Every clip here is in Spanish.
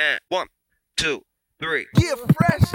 And one, two, three. Yeah, fresh.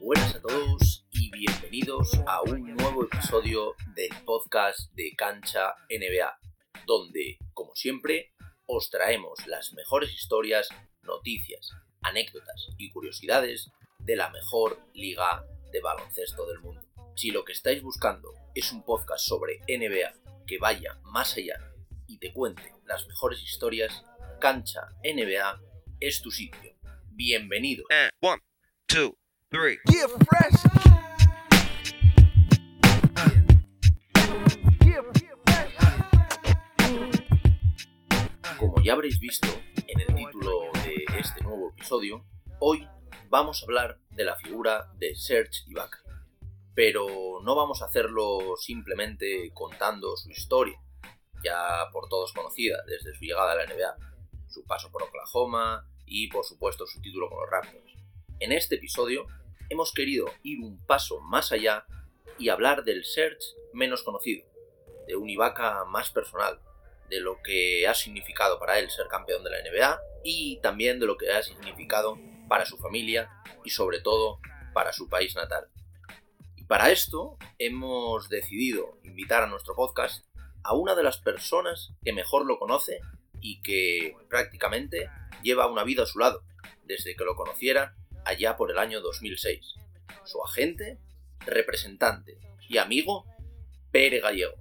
Buenas a todos y bienvenidos a un nuevo episodio del podcast de Cancha NBA, donde, como siempre, os traemos las mejores historias, noticias, anécdotas y curiosidades de la mejor liga de baloncesto del mundo. Si lo que estáis buscando es un podcast sobre NBA que vaya más allá y te cuente las mejores historias, Cancha NBA es tu sitio. Bienvenidos. And one, two, three. Fresh. Como ya habréis visto en el título de este nuevo episodio, hoy vamos a hablar de la figura de Serge Ibaka. Pero no vamos a hacerlo simplemente contando su historia, ya por todos conocida desde su llegada a la NBA, su paso por Oklahoma y por supuesto su título con los Raptors. En este episodio hemos querido ir un paso más allá y hablar del Serge menos conocido, de un Ibaka más personal, de lo que ha significado para él ser campeón de la NBA y también de lo que ha significado para su familia y sobre todo para su país natal. Para esto hemos decidido invitar a nuestro podcast a una de las personas que mejor lo conoce y que prácticamente lleva una vida a su lado desde que lo conociera allá por el año 2006. Su agente, representante y amigo, Pere Gallego.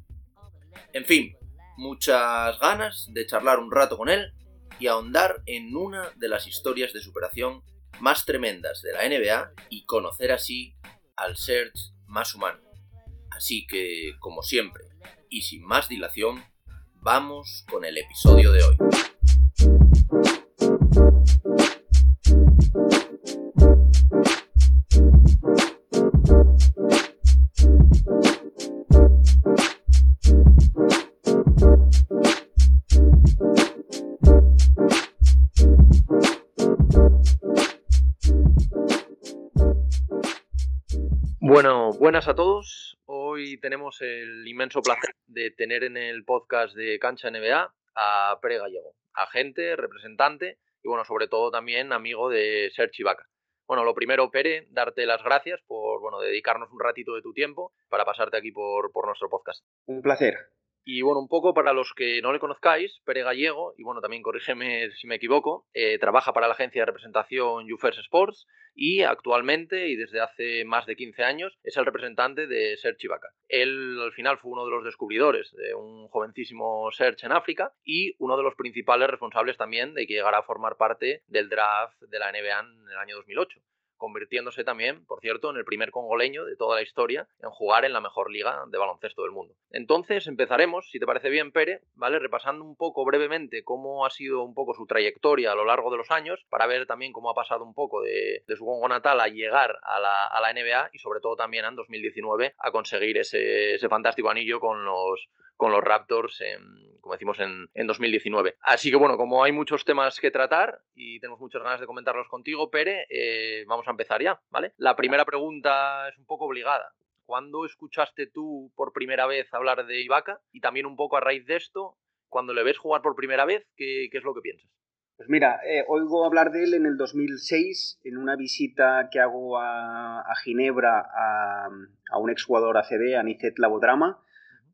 En fin, muchas ganas de charlar un rato con él y ahondar en una de las historias de superación más tremendas de la NBA y conocer así al Serge más humano. Así que, como siempre, y sin más dilación, vamos con el episodio de hoy. Buenas a todos. Hoy tenemos el inmenso placer de tener en el podcast de Cancha NBA a Pere Gallego, agente, representante y, bueno, sobre todo también amigo de Serge Ibaka. Bueno, lo primero, Pere, darte las gracias por, bueno, dedicarnos un ratito de tu tiempo para pasarte aquí por, por nuestro podcast. Un placer. Y bueno, un poco para los que no le conozcáis, Pere Gallego, y bueno, también corrígeme si me equivoco, eh, trabaja para la agencia de representación UFirst Sports y actualmente, y desde hace más de 15 años, es el representante de Serge Ibaka. Él al final fue uno de los descubridores de un jovencísimo Serge en África y uno de los principales responsables también de que llegara a formar parte del draft de la NBA en el año 2008 convirtiéndose también, por cierto, en el primer congoleño de toda la historia en jugar en la mejor liga de baloncesto del mundo. Entonces empezaremos, si te parece bien, Pere, ¿vale? Repasando un poco brevemente cómo ha sido un poco su trayectoria a lo largo de los años, para ver también cómo ha pasado un poco de, su Congo natal a llegar a la, NBA y sobre todo también en 2019 a conseguir ese, ese fantástico anillo con los, con los Raptors, en, como decimos, en, en, 2019. Así que bueno, como hay muchos temas que tratar y tenemos muchas ganas de comentarlos contigo, Pere, eh, vamos a empezar ya, ¿vale? La primera pregunta es un poco obligada. ¿Cuándo escuchaste tú por primera vez hablar de Ibaka? Y también un poco a raíz de esto, cuando le ves jugar por primera vez, ¿qué, qué es lo que piensas? Pues mira, eh, oigo hablar de él en el 2006 en una visita que hago a, a Ginebra a, a, un exjugador ACB, Anicet Labodrama,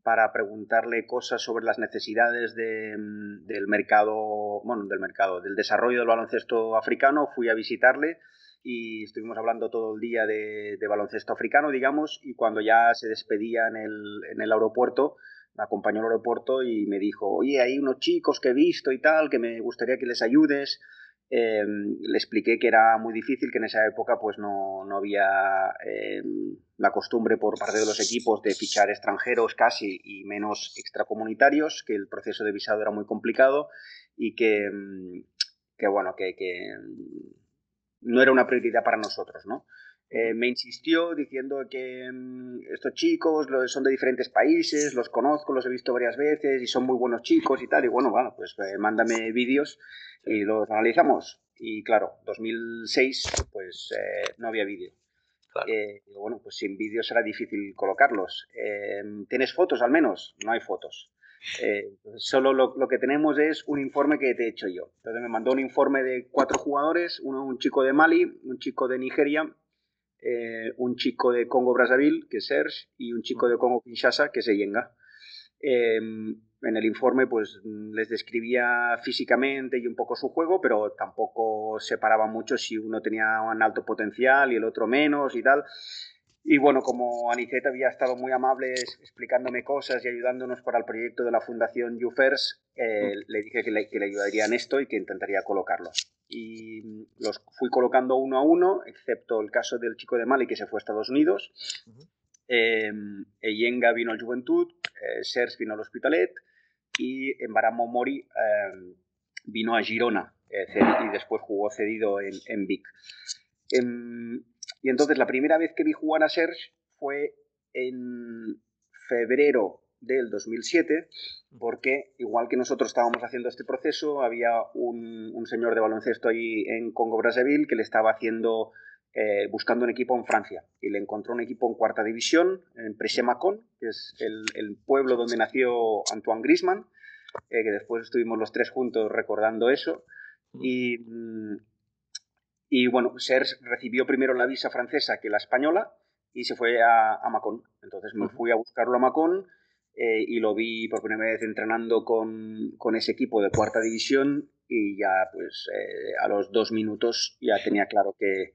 para preguntarle cosas sobre las necesidades de, del mercado, bueno, del mercado, del desarrollo del baloncesto africano. Fui a visitarle y estuvimos hablando todo el día de, de baloncesto africano, digamos, y cuando ya se despedía en el, en el aeropuerto, me acompañó al aeropuerto y me dijo, oye, hay unos chicos que he visto y tal, que me gustaría que les ayudes. Eh, le expliqué que era muy difícil, que en esa época pues no, no había eh, la costumbre por parte de los equipos de fichar extranjeros casi y menos extracomunitarios, que el proceso de visado era muy complicado y que, que bueno, que, que no era una prioridad para nosotros, ¿no? Eh, me insistió diciendo que estos chicos son de diferentes países, los conozco, los he visto varias veces y son muy buenos chicos y tal. Y bueno, bueno pues eh, mándame vídeos y los analizamos. Y claro, 2006 pues eh, no había vídeo. Claro. Eh, bueno, pues sin vídeo será difícil colocarlos. Eh, ¿Tienes fotos al menos? No hay fotos. Eh, solo lo, lo que tenemos es un informe que te he hecho yo. Entonces me mandó un informe de cuatro jugadores, uno un chico de Mali, un chico de Nigeria, eh, un chico de Congo Brazzaville, que es Serge, y un chico de Congo Kinshasa, que es Eyenga. Eh, en el informe pues les describía físicamente y un poco su juego, pero tampoco separaba mucho si uno tenía un alto potencial y el otro menos y tal. Y bueno, como Anicet había estado muy amable explicándome cosas y ayudándonos para el proyecto de la Fundación YouFirst, eh, le dije que le, que le ayudaría en esto y que intentaría colocarlos. Y mm, los fui colocando uno a uno, excepto el caso del chico de Mali que se fue a Estados Unidos. Eh, Eyenga vino al Juventud, eh, Sers vino al Hospitalet y Embaramo Mori eh, vino a Girona y después jugó cedido en, en Vic. Em, y entonces la primera vez que vi jugar a Serge fue en febrero del 2007, porque igual que nosotros estábamos haciendo este proceso, había un, un señor de baloncesto allí en Congo Brazzaville que le estaba haciendo, eh, buscando un equipo en Francia, y le encontró un equipo en cuarta división, en Presé-Macon, que es el, el pueblo donde nació Antoine Griezmann, eh, que después estuvimos los tres juntos recordando eso, y, mm, y bueno, Serge recibió primero la visa francesa que la española y se fue a, a Macón. Entonces me fui a buscarlo a Macón eh, y lo vi por primera vez entrenando con, con ese equipo de cuarta división y ya pues eh, a los dos minutos ya tenía claro que,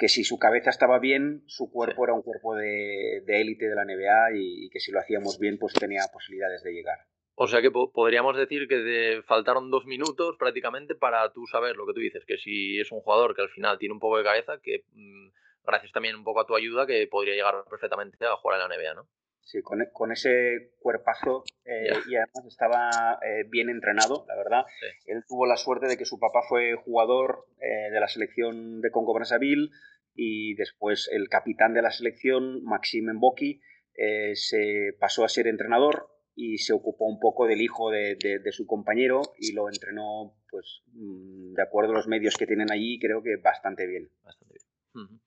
que si su cabeza estaba bien, su cuerpo era un cuerpo de de élite de, la NBA y, y que si lo hacíamos bien pues tenía posibilidades de llegar. O sea que po- podríamos decir que te faltaron dos minutos prácticamente para tú saber lo que tú dices, que si es un jugador que al final tiene un poco de cabeza, que mm, gracias también un poco a tu ayuda, que podría llegar perfectamente a jugar en la NBA, ¿no? Sí, con, e- con ese cuerpazo eh, Ya. y además estaba eh, bien entrenado, la verdad. Sí. Él tuvo la suerte de que su papá fue jugador eh, de la selección de Congo Brazzaville y después el capitán de la selección, Maxime Mboki, eh, se pasó a ser entrenador y se ocupó un poco del hijo de, de- de su compañero y lo entrenó, pues, mm, de acuerdo a los medios que tienen allí, creo que bastante bien. Bastante bien. Ujú.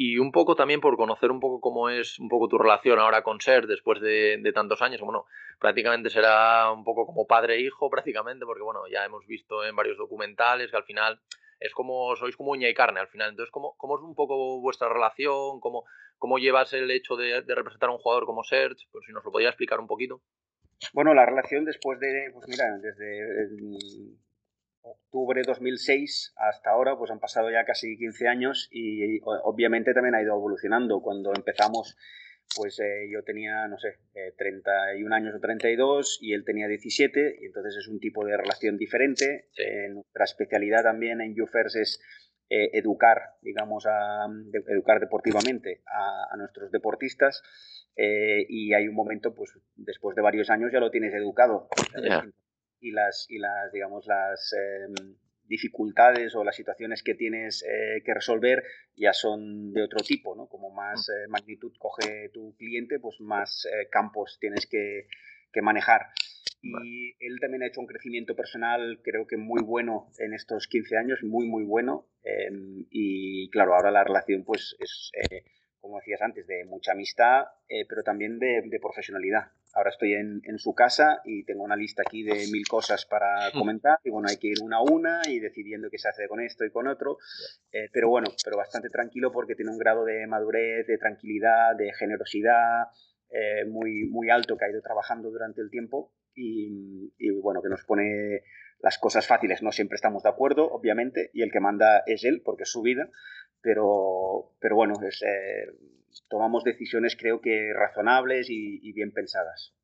Y un poco también por conocer un poco cómo es un poco tu relación ahora con Ser después de, tantos años. Bueno, prácticamente será un poco como padre e hijo, prácticamente, porque bueno, ya hemos visto en varios documentales que al final es como, sois como uña y carne al final. Entonces, ¿cómo, cómo es un poco vuestra relación? ¿Cómo, cómo llevas el hecho de, representar a un jugador como Serge? Por si nos lo podía explicar un poquito. Bueno, la relación después de, pues mira, desde octubre de 2006 hasta ahora, pues han pasado ya casi 15 años y obviamente también ha ido evolucionando. Cuando empezamos, pues eh, yo tenía, no sé, eh, 31 años o 32 y él tenía 17 y entonces es un tipo de relación diferente. Sí. Eh, nuestra especialidad también en UFERS es eh, educar, digamos, a, de- educar deportivamente a, a nuestros deportistas eh, y hay un momento, pues después de varios años ya lo tienes educado. Y las, y las, digamos, las eh, dificultades o las situaciones que tienes eh, que resolver ya son de otro tipo, ¿no? Como más eh, magnitud coge tu cliente, pues más eh, campos tienes que, que manejar. Y él también ha hecho un crecimiento personal, creo que muy bueno en estos 15 años, muy, muy bueno. eh, y claro, ahora la relación, pues, es, eh, como decías antes, de mucha amistad, eh, pero también de, de profesionalidad. Ahora estoy en, en su casa y tengo una lista aquí de mil cosas para comentar. Y bueno, hay que ir una a una y decidiendo qué se hace con esto y con otro. Eh, pero bueno, pero bastante tranquilo porque tiene un grado de madurez, de tranquilidad, de generosidad eh, muy, muy alto que ha ido trabajando durante el tiempo y, y, bueno, que nos pone las cosas fáciles. No siempre estamos de acuerdo, obviamente, y el que manda es él porque es su vida, pero, pero bueno, es, eh, tomamos decisiones creo que razonables y, bien pensadas.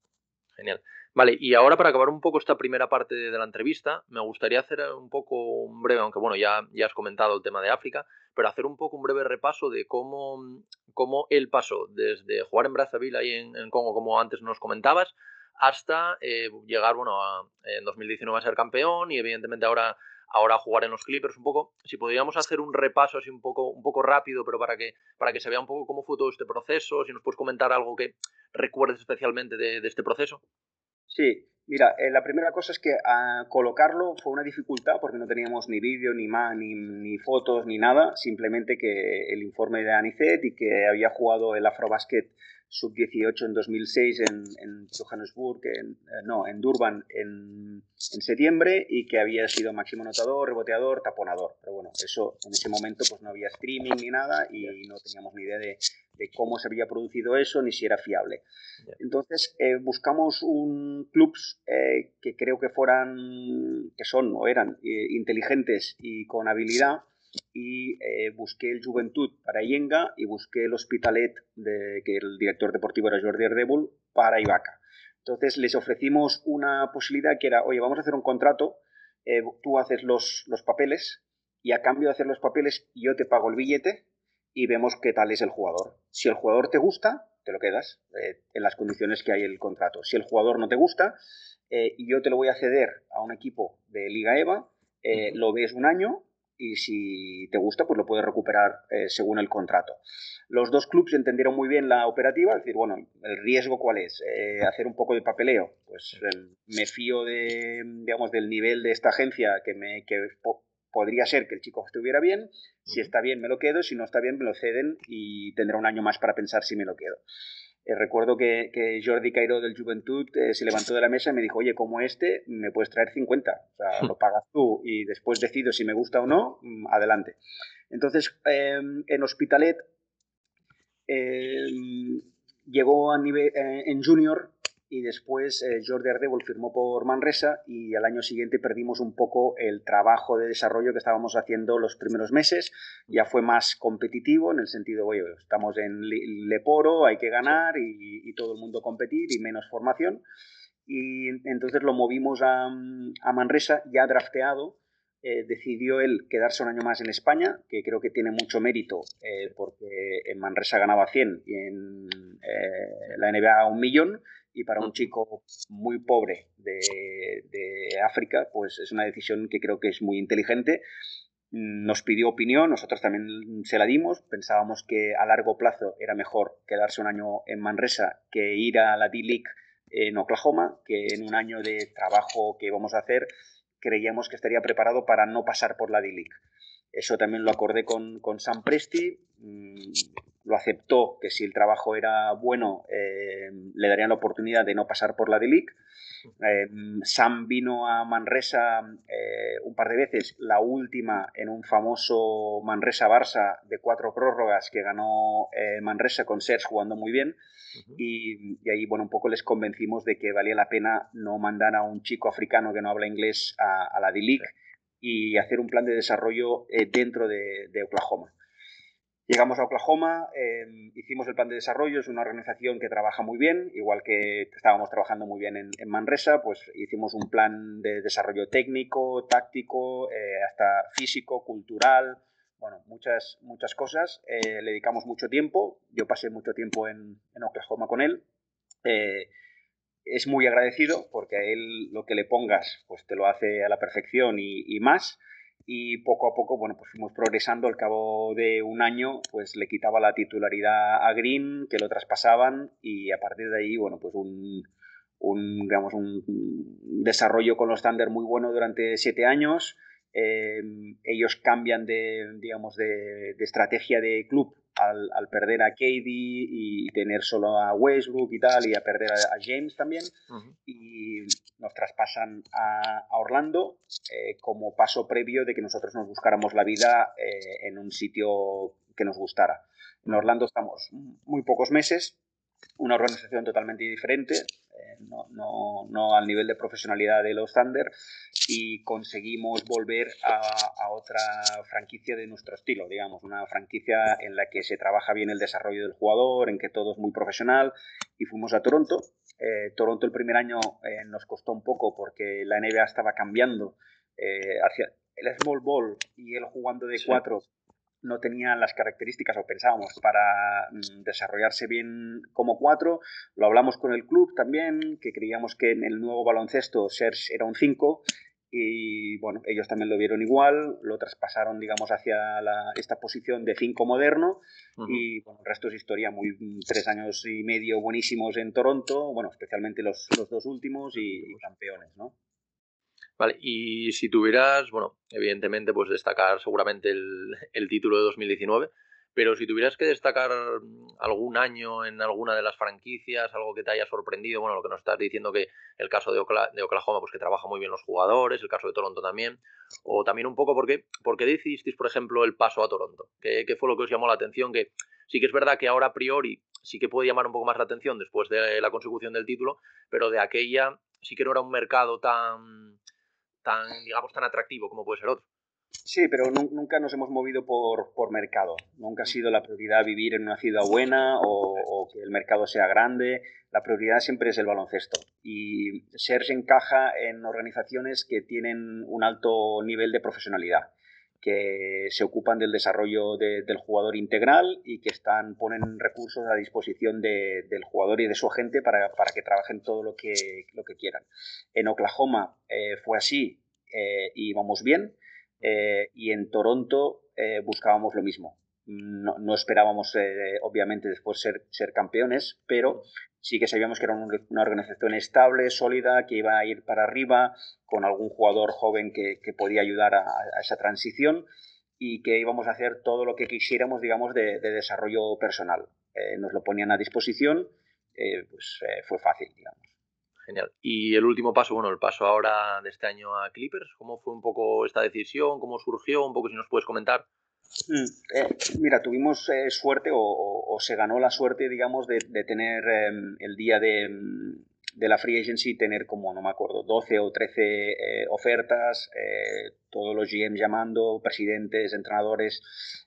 Genial. Vale, y ahora para acabar un poco esta primera parte de la entrevista, me gustaría hacer un poco un breve, aunque bueno, ya, ya has comentado el tema de África, pero hacer un poco un breve repaso de cómo, cómo él pasó desde jugar en Brazzaville ahí en Congo, como antes nos comentabas, hasta eh, llegar, bueno, a, en 2019 a ser campeón y evidentemente ahora, ahora jugar en los Clippers un poco. Si podríamos hacer un repaso así un poco, un poco rápido, pero para que, para que se vea un poco cómo fue todo este proceso, si nos puedes comentar algo que recuerdes especialmente de, este proceso. Sí, Mira, eh, la primera cosa es que a colocarlo fue una dificultad porque no teníamos ni vídeo, ni, ma, ni, ni, fotos, ni nada. Simplemente que el informe de Anicet y que había jugado el Afrobasket sub-18 en 2006 en, en Johannesburg, en, eh, no, en Durban en, en, septiembre y que había sido máximo anotador, reboteador, taponador. Pero bueno, eso en ese momento pues no había streaming ni nada y no teníamos ni idea de, de cómo se había producido eso ni si era fiable. Entonces eh, buscamos un clubs eh, que creo que fueran, que son o eran eh, inteligentes y con habilidad y eh, busqué el Juventud para Yenga y busqué el Hospitalet, de, que el director deportivo era Jordi Ardebul, para Ivaca. Entonces les ofrecimos una posibilidad que era, oye, vamos a hacer un contrato, eh, tú haces los, los papeles y a cambio de hacer los papeles yo te pago el billete y vemos qué tal es el jugador. Si el jugador te gusta, te lo quedas eh, en las condiciones que hay el contrato. Si el jugador no te gusta, eh, yo te lo voy a ceder a un equipo de Liga EVA, eh, lo ves un año y si te gusta, pues lo puedes recuperar eh, según el contrato. Los dos clubes entendieron muy bien la operativa, es decir, bueno, el riesgo cuál es, eh, hacer un poco de papeleo, pues eh, me fío de, digamos, del nivel de esta agencia que me que po podría ser que el chico estuviera bien, si está bien me lo quedo, si no está bien me lo ceden y tendrá un año más para pensar si me lo quedo. Eh, recuerdo que, que, Jordi Cairo del Juventud eh, se levantó de la mesa y me dijo, oye, como este, me puedes traer 50. O sea, lo pagas tú y después decido si me gusta o no, mm, adelante. Entonces, eh, en Hospitalet em, llegó a nivel, eh, en junior y después eh, Jordi Ardebol firmó por Manresa y al año siguiente perdimos un poco el trabajo de desarrollo que estábamos haciendo los primeros meses. Ya fue más competitivo en el sentido, oye, estamos en Leporo, hay que ganar y, y todo el mundo competir y menos formación. Y entonces lo movimos a, a Manresa ya drafteado. Eh, decidió él quedarse un año más en España, que creo que tiene mucho mérito, eh, porque en Manresa ganaba 100 y en eh, la NBA un millón, y para un chico muy pobre de, de, África, pues es una decisión que creo que es muy inteligente. Nos pidió opinión, nosotros también se la dimos, pensábamos que a largo plazo era mejor quedarse un año en Manresa que ir a la D-League en Oklahoma, que en un año de trabajo que vamos a hacer creíamos que estaría preparado para no pasar por la D-League. Eso también lo acordé con, con Sam Presti, mmm, lo aceptó, que si el trabajo era bueno, eh, le darían la oportunidad de no pasar por la D-League. Eh, Sam vino a Manresa eh, un par de veces, la última en un famoso Manresa-Barça de cuatro prórrogas que ganó Manresa con Serge jugando muy bien. Uh -huh. y, y, ahí, bueno, un poco les convencimos de que valía la pena no mandar a un chico africano que no habla inglés a, a la D-League y hacer un plan de desarrollo dentro de, de Oklahoma. Llegamos a Oklahoma, eh, hicimos el plan de desarrollo, es una organización que trabaja muy bien, igual que estábamos trabajando muy bien en, Manresa, pues hicimos un plan de desarrollo técnico, táctico, eh, hasta físico, cultural, bueno, muchas, muchas cosas. Eh, le dedicamos mucho tiempo, yo pasé mucho tiempo en, en Oklahoma con él. Eh, es muy agradecido porque a él lo que le pongas pues te lo hace a la perfección y, y más y poco a poco, bueno, pues fuimos progresando. Al cabo de un año, pues le quitaba la titularidad a Green, que lo traspasaban, y a partir de ahí, bueno, pues un, un digamos, un desarrollo con los Thunder muy bueno durante siete años. Eh, ellos cambian de, digamos, de, de estrategia de club al, al, perder a KD y tener solo a Westbrook y tal, y a perder a, a James también, uh -huh. y nos traspasan a, a Orlando eh, como paso previo de que nosotros nos buscáramos la vida eh, en un sitio que nos gustara. En Orlando estamos muy pocos meses, una organización totalmente diferente, eh, no, no, no, al nivel de profesionalidad de los Thunder, y conseguimos volver a, a, otra franquicia de nuestro estilo, digamos, una franquicia en la que se trabaja bien el desarrollo del jugador, en que todo es muy profesional, y fuimos a Toronto. Eh, Toronto el primer año eh, nos costó un poco porque la NBA estaba cambiando hacia el small ball y él jugando de sí. cuatro no tenía las características o pensábamos para mm, desarrollarse bien como cuatro. Lo hablamos con el club también, que creíamos que en el nuevo baloncesto Serge era un 5 y bueno, ellos también lo vieron igual, lo traspasaron, digamos, hacia la, esta posición de cinco moderno y bueno, el resto es historia, muy tres años y medio buenísimos en Toronto, bueno, especialmente los, los dos últimos y, y campeones, ¿no? Vale, y si tuvieras, bueno, evidentemente, pues destacar seguramente el, el título de 2019, pero si tuvieras que destacar mm, algún año en alguna de las franquicias, algo que te haya sorprendido, bueno, lo que nos estás diciendo que el caso de, Oklahoma, pues que trabaja muy bien los jugadores, el caso de Toronto también, o también un poco porque, porque decidisteis, por ejemplo, el paso a Toronto, ¿Qué, fue lo que os llamó la atención? Que sí que es verdad que ahora a priori sí que puede llamar un poco más la atención después de la consecución del título, pero de aquella sí que no era un mercado tan, tan digamos, tan atractivo como puede ser otro. Sí, pero nunca nos hemos movido por, por, mercado. Nunca ha sido la prioridad vivir en una ciudad buena o, que el mercado sea grande. La prioridad siempre es el baloncesto. Y Serge encaja en organizaciones que tienen un alto nivel de profesionalidad, que se ocupan del desarrollo del jugador integral y que están, ponen recursos a disposición del jugador y de su agente para, para, que trabajen todo lo que, lo que quieran. En Oklahoma eh, fue así eh, y vamos bien eh, y en Toronto eh, buscábamos lo mismo. No, esperábamos, eh, obviamente, después ser, ser, campeones, pero sí que sabíamos que era una organización estable, sólida, que iba a ir para arriba, con algún jugador joven que, que podía ayudar a, esa transición y que íbamos a hacer todo lo que quisiéramos, digamos, de, de desarrollo personal. nos lo ponían a disposición, pues fue fácil, digamos. Genial. Y el último paso, bueno, el paso ahora de este año a Clippers, ¿cómo fue un poco esta decisión? ¿Cómo surgió? Un poco si nos puedes comentar. Mm, eh, mira, tuvimos eh, suerte o, se ganó la suerte, digamos, de, tener eh, el día de, de, la Free Agency, tener como, no me acuerdo, 12 o 13 eh, ofertas, todos los GM llamando, presidentes, entrenadores,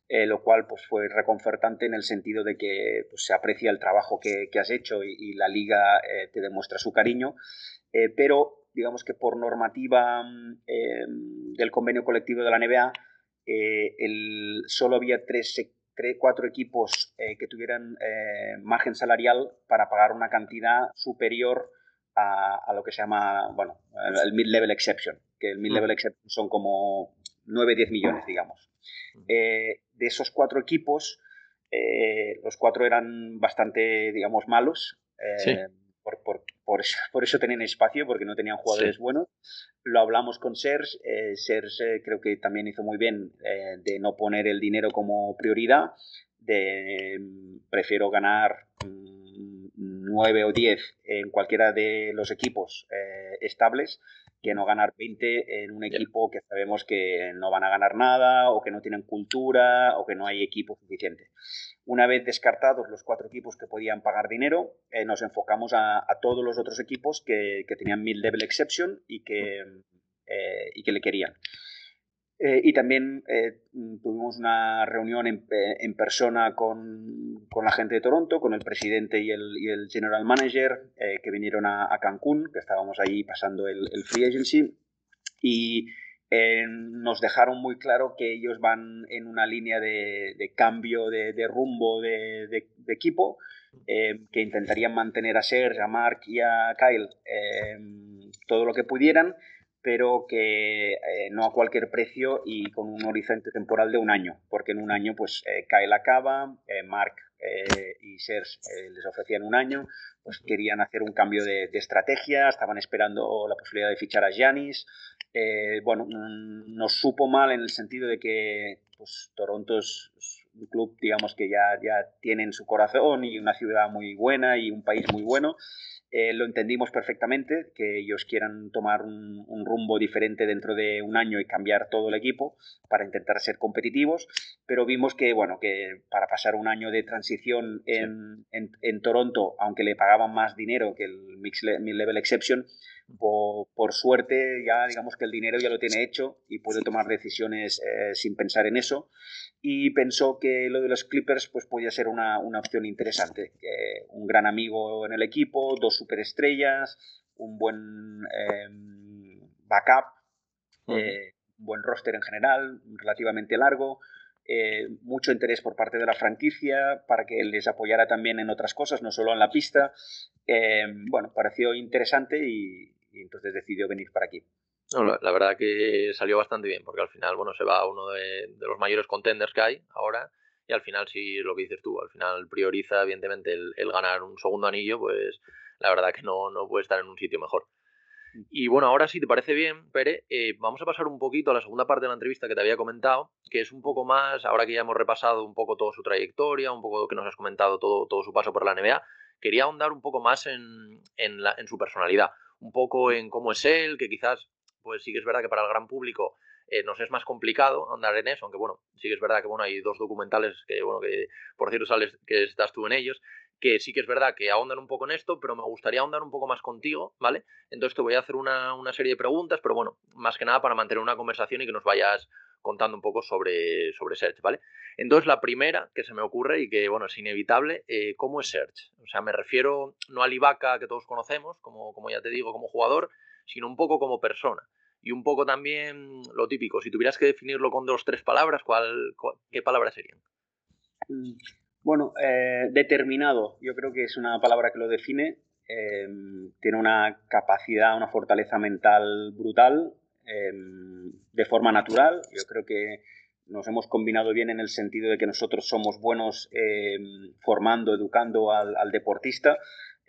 lo cual pues, fue reconfortante en el sentido de que pues, se aprecia el trabajo que, que has hecho y, la liga te demuestra su cariño, pero digamos que por normativa em, del convenio colectivo de la NBA, eh, el, solo había tres, tres cuatro equipos que tuvieran margen salarial para pagar una cantidad superior a, a, lo que se llama, bueno, el mid-level exception, que el mid-level mm. exception son como 9-10 millones, digamos. Eh, de esos cuatro equipos, eh, los cuatro eran bastante, digamos, malos. Eh, sí. Por, por, por, eso, por, eso, tenían espacio, porque no tenían jugadores sí. buenos. Lo hablamos con Serge. Eh, Serge creo que también hizo muy bien de no poner el dinero como prioridad. De, prefiero ganar mm, 9 o 10 en cualquiera de los equipos estables que no ganar 20 en un equipo que sabemos que no van a ganar nada o que no tienen cultura o que no hay equipo suficiente. Una vez descartados los cuatro equipos que podían pagar dinero, eh, nos enfocamos a, a, todos los otros equipos que, que tenían mid-level exception y que, eh, y que le querían. Eh, y también eh, tuvimos una reunión en, eh, en persona con, con, la gente de Toronto, con el presidente y el, y el general manager, eh, que vinieron a, a, Cancún, que estábamos ahí pasando el, el free agency, y eh, nos dejaron muy claro que ellos van en una línea de, de cambio de, de rumbo de, de equipo, que intentarían mantener a Serge, a Mark y a Kyle todo lo que pudieran, pero que eh, no a cualquier precio y con un horizonte temporal de un año, porque en un año pues eh, Kyle acaba, eh, Mark eh, y Serge eh, les ofrecían un año, pues querían hacer un cambio de, de estrategia, estaban esperando la posibilidad de fichar a Giannis, eh, bueno, nos supo mal en el sentido de que pues, Toronto es un club, digamos, que ya, ya tiene en su corazón y una ciudad muy buena y un país muy bueno, eh, lo entendimos perfectamente, que ellos quieran tomar un, un, rumbo diferente dentro de un año y cambiar todo el equipo para intentar ser competitivos, pero vimos que, bueno, que para pasar un año de transición en, sí. en, en Toronto, aunque le pagaban más dinero que el Mid-Level Exception, por, por, suerte ya digamos que el dinero ya lo tiene hecho y puede tomar decisiones eh, sin pensar en eso y pensó que lo de los Clippers pues podía ser una, una opción interesante que un gran amigo en el equipo dos superestrellas un buen eh, backup uh -huh. eh, un buen roster en general relativamente largo eh, mucho interés por parte de la franquicia para que les apoyara también en otras cosas, no solo en la pista. Bueno, pareció interesante y, y entonces decidió venir para aquí. No, la, la, verdad que salió bastante bien, porque al final, bueno, se va uno de, de, los mayores contenders que hay ahora, y al final sí, lo que dices tú, al final prioriza evidentemente el, el ganar un segundo anillo, pues la verdad que no, no puede estar en un sitio mejor. Y bueno, ahora si te parece bien, Pere, eh, vamos a pasar un poquito a la segunda parte de la entrevista que te había comentado, que es un poco más, ahora que ya hemos repasado un poco toda su trayectoria, un poco que nos has comentado todo, todo su paso por la NBA, quería ahondar un poco más en, en, la, en su personalidad, un poco en cómo es él, que quizás, pues sí que es verdad que para el gran público eh, nos es más complicado andar en eso, aunque bueno, sí que es verdad que bueno, hay dos documentales que, bueno, que por cierto sales que estás tú en ellos, que sí que es verdad que ahondan un poco en esto, pero me gustaría ahondar un poco más contigo, ¿vale? Entonces te voy a hacer una, una, serie de preguntas, pero bueno, más que nada para mantener una conversación y que nos vayas contando un poco sobre, sobre Search, ¿vale? Entonces la primera que se me ocurre y que, bueno, es inevitable, eh, ¿cómo es Search? O sea, me refiero no al Ibaka que todos conocemos, como, como ya te digo, como jugador, sino un poco como persona. Y un poco también lo típico, si tuvieras que definirlo con dos, tres palabras, ¿cuál, ¿qué palabras serían? Bueno, eh, determinado, yo creo que es una palabra que lo define. Eh, tiene una capacidad, una fortaleza mental brutal, eh, de forma natural. Yo creo que nos hemos combinado bien en el sentido de que nosotros somos buenos formando, educando al deportista,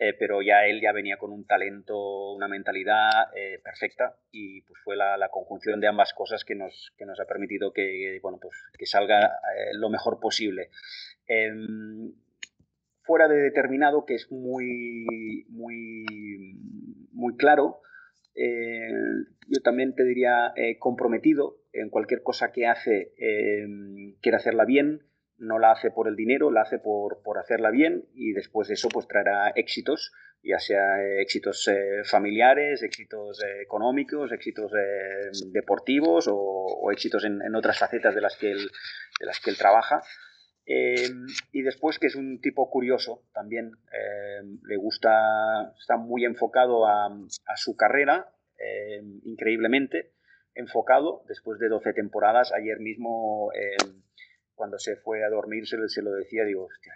eh, pero ya él ya venía con un talento, una mentalidad eh, perfecta y pues fue la, la, conjunción de ambas cosas que nos, que nos ha permitido que, bueno, pues, que salga eh, lo mejor posible. Em, fuera de determinado, que es muy, muy, muy claro, yo también te diría comprometido en cualquier cosa que hace, em, quiere hacerla bien, no la hace por el dinero, la hace por, por hacerla bien y después de eso pues traerá éxitos, ya sea éxitos eh, familiares, éxitos eh, económicos, éxitos eh, deportivos o, o éxitos en, otras facetas de las que él, de las que él trabaja. y después que es un tipo curioso también, le gusta, está muy enfocado a, a su carrera, increíblemente enfocado, después de 12 temporadas, ayer mismo cuando se fue a dormir se, se lo decía, digo, hostia,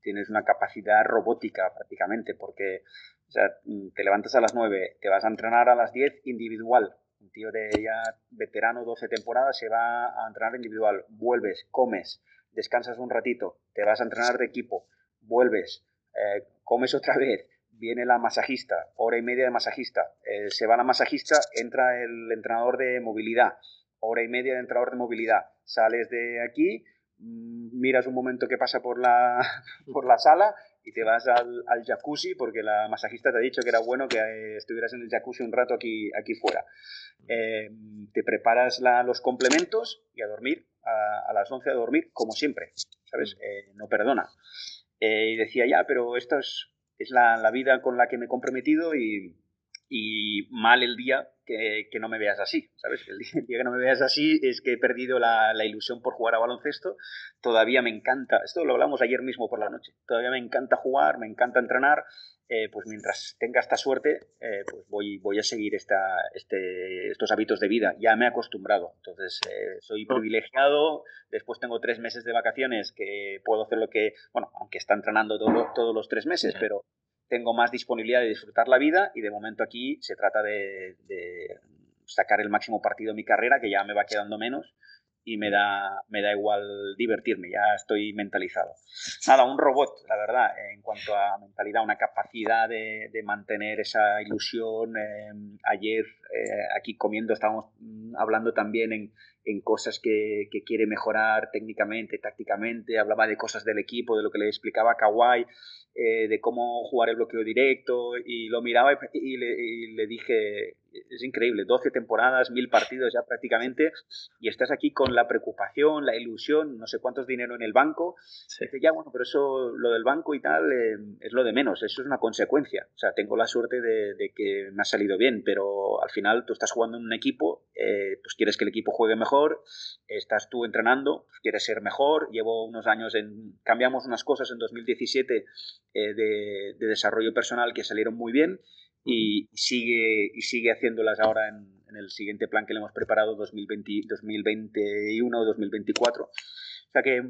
tienes una capacidad robótica prácticamente, porque sea, te levantas a las 9, te vas a entrenar a las 10 individual. Un tío de ya veterano, 12 temporadas, se va a entrenar individual. Vuelves, comes, descansas un ratito, te vas a entrenar de equipo, vuelves, eh, comes otra vez, viene la masajista, hora y media de masajista, eh, se va la masajista, entra el entrenador de movilidad, hora y media de entrenador de movilidad, sales de aquí, mm, miras un momento que pasa por la, por la sala y te vas al, al, jacuzzi porque la masajista te ha dicho que era bueno que eh, estuvieras en el jacuzzi un rato aquí, aquí fuera. Eh, te preparas la, los complementos y a dormir, a, a, las 11 a dormir, como siempre, ¿sabes? Eh, no perdona. y decía, ya, pero esto es, es la, la, vida con la que me he comprometido y, y mal el día que, que, no me veas así, ¿sabes? El día, que no me veas así es que he perdido la, la, ilusión por jugar a baloncesto. Todavía me encanta, esto lo hablamos ayer mismo por la noche, todavía me encanta jugar, me encanta entrenar. Eh, pues mientras tenga esta suerte, eh, pues voy, voy a seguir esta, este, estos hábitos de vida. Ya me he acostumbrado, entonces eh, soy privilegiado. Después tengo tres meses de vacaciones que puedo hacer lo que, bueno, aunque está entrenando todo, todos los tres meses, pero tengo más disponibilidad de disfrutar la vida y de momento aquí se trata de, de, sacar el máximo partido de mi carrera, que ya me va quedando menos y me da, me da igual divertirme, ya estoy mentalizado. Nada, un robot, la verdad, en cuanto a mentalidad, una capacidad de, de mantener esa ilusión. Eh, ayer eh, aquí comiendo estábamos mm, hablando también en, en cosas que, que, quiere mejorar técnicamente, tácticamente, hablaba de cosas del equipo, de lo que le explicaba Kawhi, eh, de cómo jugar el bloqueo directo y lo miraba y, y, le, y, le, dije, es increíble, 12 temporadas, mil partidos ya prácticamente y estás aquí con la preocupación, la ilusión, no sé cuántos dinero en el banco. Sí. Dice, ya bueno, pero eso, lo del banco y tal, eh, es lo de menos, eso es una consecuencia. O sea, tengo la suerte de, de, que me ha salido bien, pero al final tú estás jugando en un equipo, eh, pues quieres que el equipo juegue mejor, estás tú entrenando, pues quieres ser mejor, llevo unos años en, cambiamos unas cosas en 2017 eh, de, de, desarrollo personal que salieron muy bien y sigue, y sigue haciéndolas ahora en, en el siguiente plan que le hemos preparado 2020, 2021 o 2024. O sea que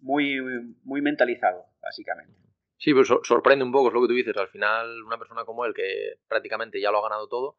muy, muy mentalizado, básicamente. Sí, pues sorprende un poco, es lo que tú dices. Al final, una persona como él, que prácticamente ya lo ha ganado todo,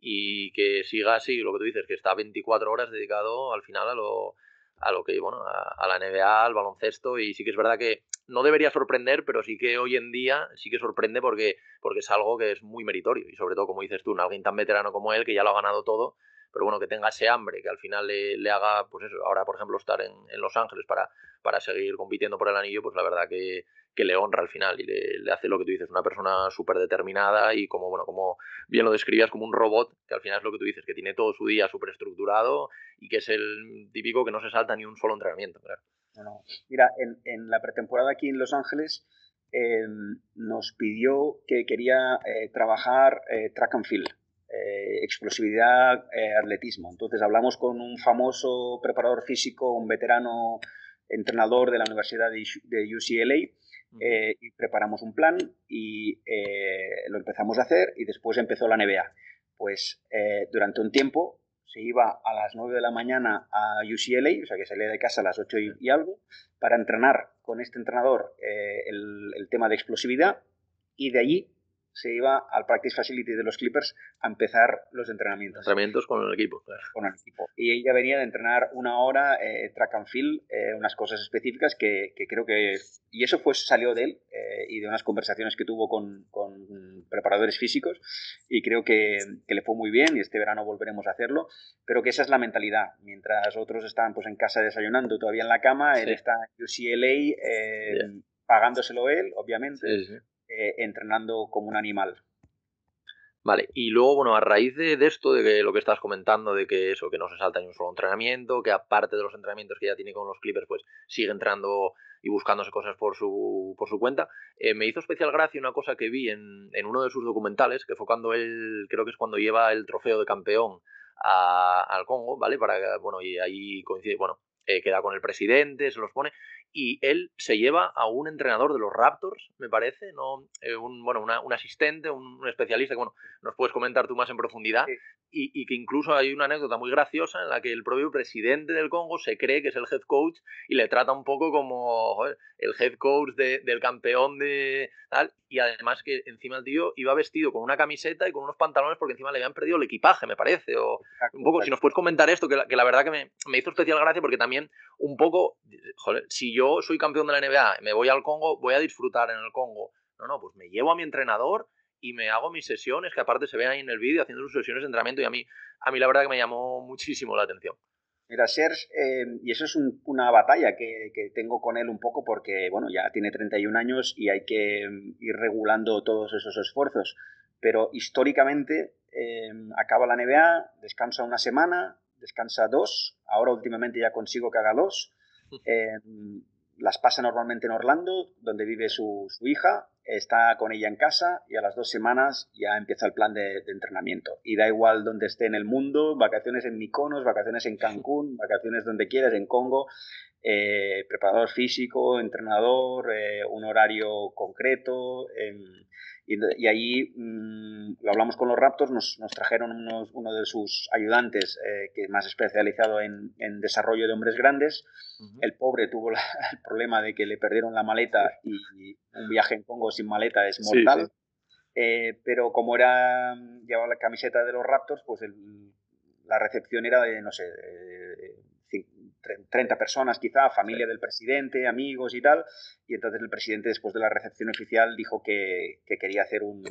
y que siga así, lo que tú dices, que está 24 horas dedicado al final a lo, a lo que, bueno, a, la NBA, al baloncesto, y sí que es verdad que no debería sorprender, pero sí que hoy en día sí que sorprende porque, porque es algo que es muy meritorio, y sobre todo, como dices tú, alguien tan veterano como él, que ya lo ha ganado todo, pero bueno, que tenga ese hambre, que al final le, haga, pues eso, ahora por ejemplo estar en, en, Los Ángeles para, para seguir compitiendo por el anillo, pues la verdad que, que le honra al final y le, hace lo que tú dices, una persona súper determinada y como, bueno, como bien lo describías, como un robot, que al final es lo que tú dices, que tiene todo su día súper estructurado y que es el típico que no se salta ni un solo entrenamiento. Mira, en, en, la pretemporada aquí en Los Ángeles em, nos pidió que quería eh, trabajar eh, track and field. Eh, explosividad, atletismo. Entonces hablamos con un famoso preparador físico, un veterano entrenador de la Universidad de UCLA, y preparamos un plan y lo empezamos a hacer y después empezó la NBA. Pues durante un tiempo se iba a las 9 de la mañana a UCLA, o sea que salía de casa a las 8 y, algo, para entrenar con este entrenador el, el, tema de explosividad y de allí se iba al practice facility de los Clippers a empezar los entrenamientos. Entrenamientos con el equipo. Con el equipo. Y ella venía de entrenar una hora eh, track and field, eh, unas cosas específicas que, creo que... Y eso pues salió de él eh, y de unas conversaciones que tuvo con, con preparadores físicos y creo que, que, le fue muy bien y este verano volveremos a hacerlo, pero que esa es la mentalidad. Mientras otros están pues en casa desayunando todavía en la cama, él está en UCLA pagándoselo él, obviamente. Sí, eh, entrenando como un animal. Vale, y luego, bueno, a raíz de, esto, de que lo que estás comentando, de que eso, que no se salta ni un solo entrenamiento, que aparte de los entrenamientos que ya tiene con los Clippers, pues sigue entrando y buscándose cosas por su, por su cuenta, eh, me hizo especial gracia una cosa que vi en, en, uno de sus documentales, que fue cuando él, creo que es cuando lleva el trofeo de campeón al Congo, ¿vale? Para, bueno, y ahí coincide, bueno, eh, queda con el presidente, se los pone, y él se lleva a un entrenador de los Raptors, me parece, no eh, un, bueno, un asistente, un, especialista, que bueno, nos puedes comentar tú más en profundidad, y, que incluso hay una anécdota muy graciosa en la que el propio presidente del Congo se cree que es el head coach y le trata un poco como el head coach del campeón de tal, y además que encima el tío iba vestido con una camiseta y con unos pantalones porque encima le habían perdido el equipaje, me parece, o un poco, si nos puedes comentar esto, que la, que la verdad que me, me, hizo especial gracia porque también un poco, joder, si yo soy campeón de la NBA, me voy al Congo, voy a disfrutar en el Congo. No, no, pues me llevo a mi entrenador y me hago mis sesiones, que aparte se ven ahí en el vídeo haciendo sus sesiones de entrenamiento y a mí, a mí la verdad que me llamó muchísimo la atención. Mira, Serge, eh, y eso es una batalla que, que, tengo con él un poco porque, bueno, ya tiene 31 años y hay que mm, ir regulando todos esos esfuerzos. Pero históricamente eh, acaba la NBA, descansa una semana, descansa dos, ahora últimamente ya consigo que haga dos. Eh, las pasa normalmente en Orlando, donde vive su, su, hija, está con ella en casa y a las dos semanas ya empieza el plan de, entrenamiento. Y da igual donde esté en el mundo, vacaciones en Mykonos, vacaciones en Cancún, vacaciones donde quieras, en Congo, eh, preparador físico, entrenador, eh, un horario concreto. Y, ahí mm, lo hablamos con los Raptors, nos, trajeron uno de sus ayudantes, eh, que es más especializado en, desarrollo de hombres grandes. El pobre tuvo el problema de que le perdieron la maleta y, un viaje en Congo sin maleta es mortal. pero como era llevaba la camiseta de los Raptors, pues la recepción era de, no sé, 30 personas quizá, familia del presidente, amigos y tal, y entonces el presidente después de la recepción oficial dijo que, quería hacer un,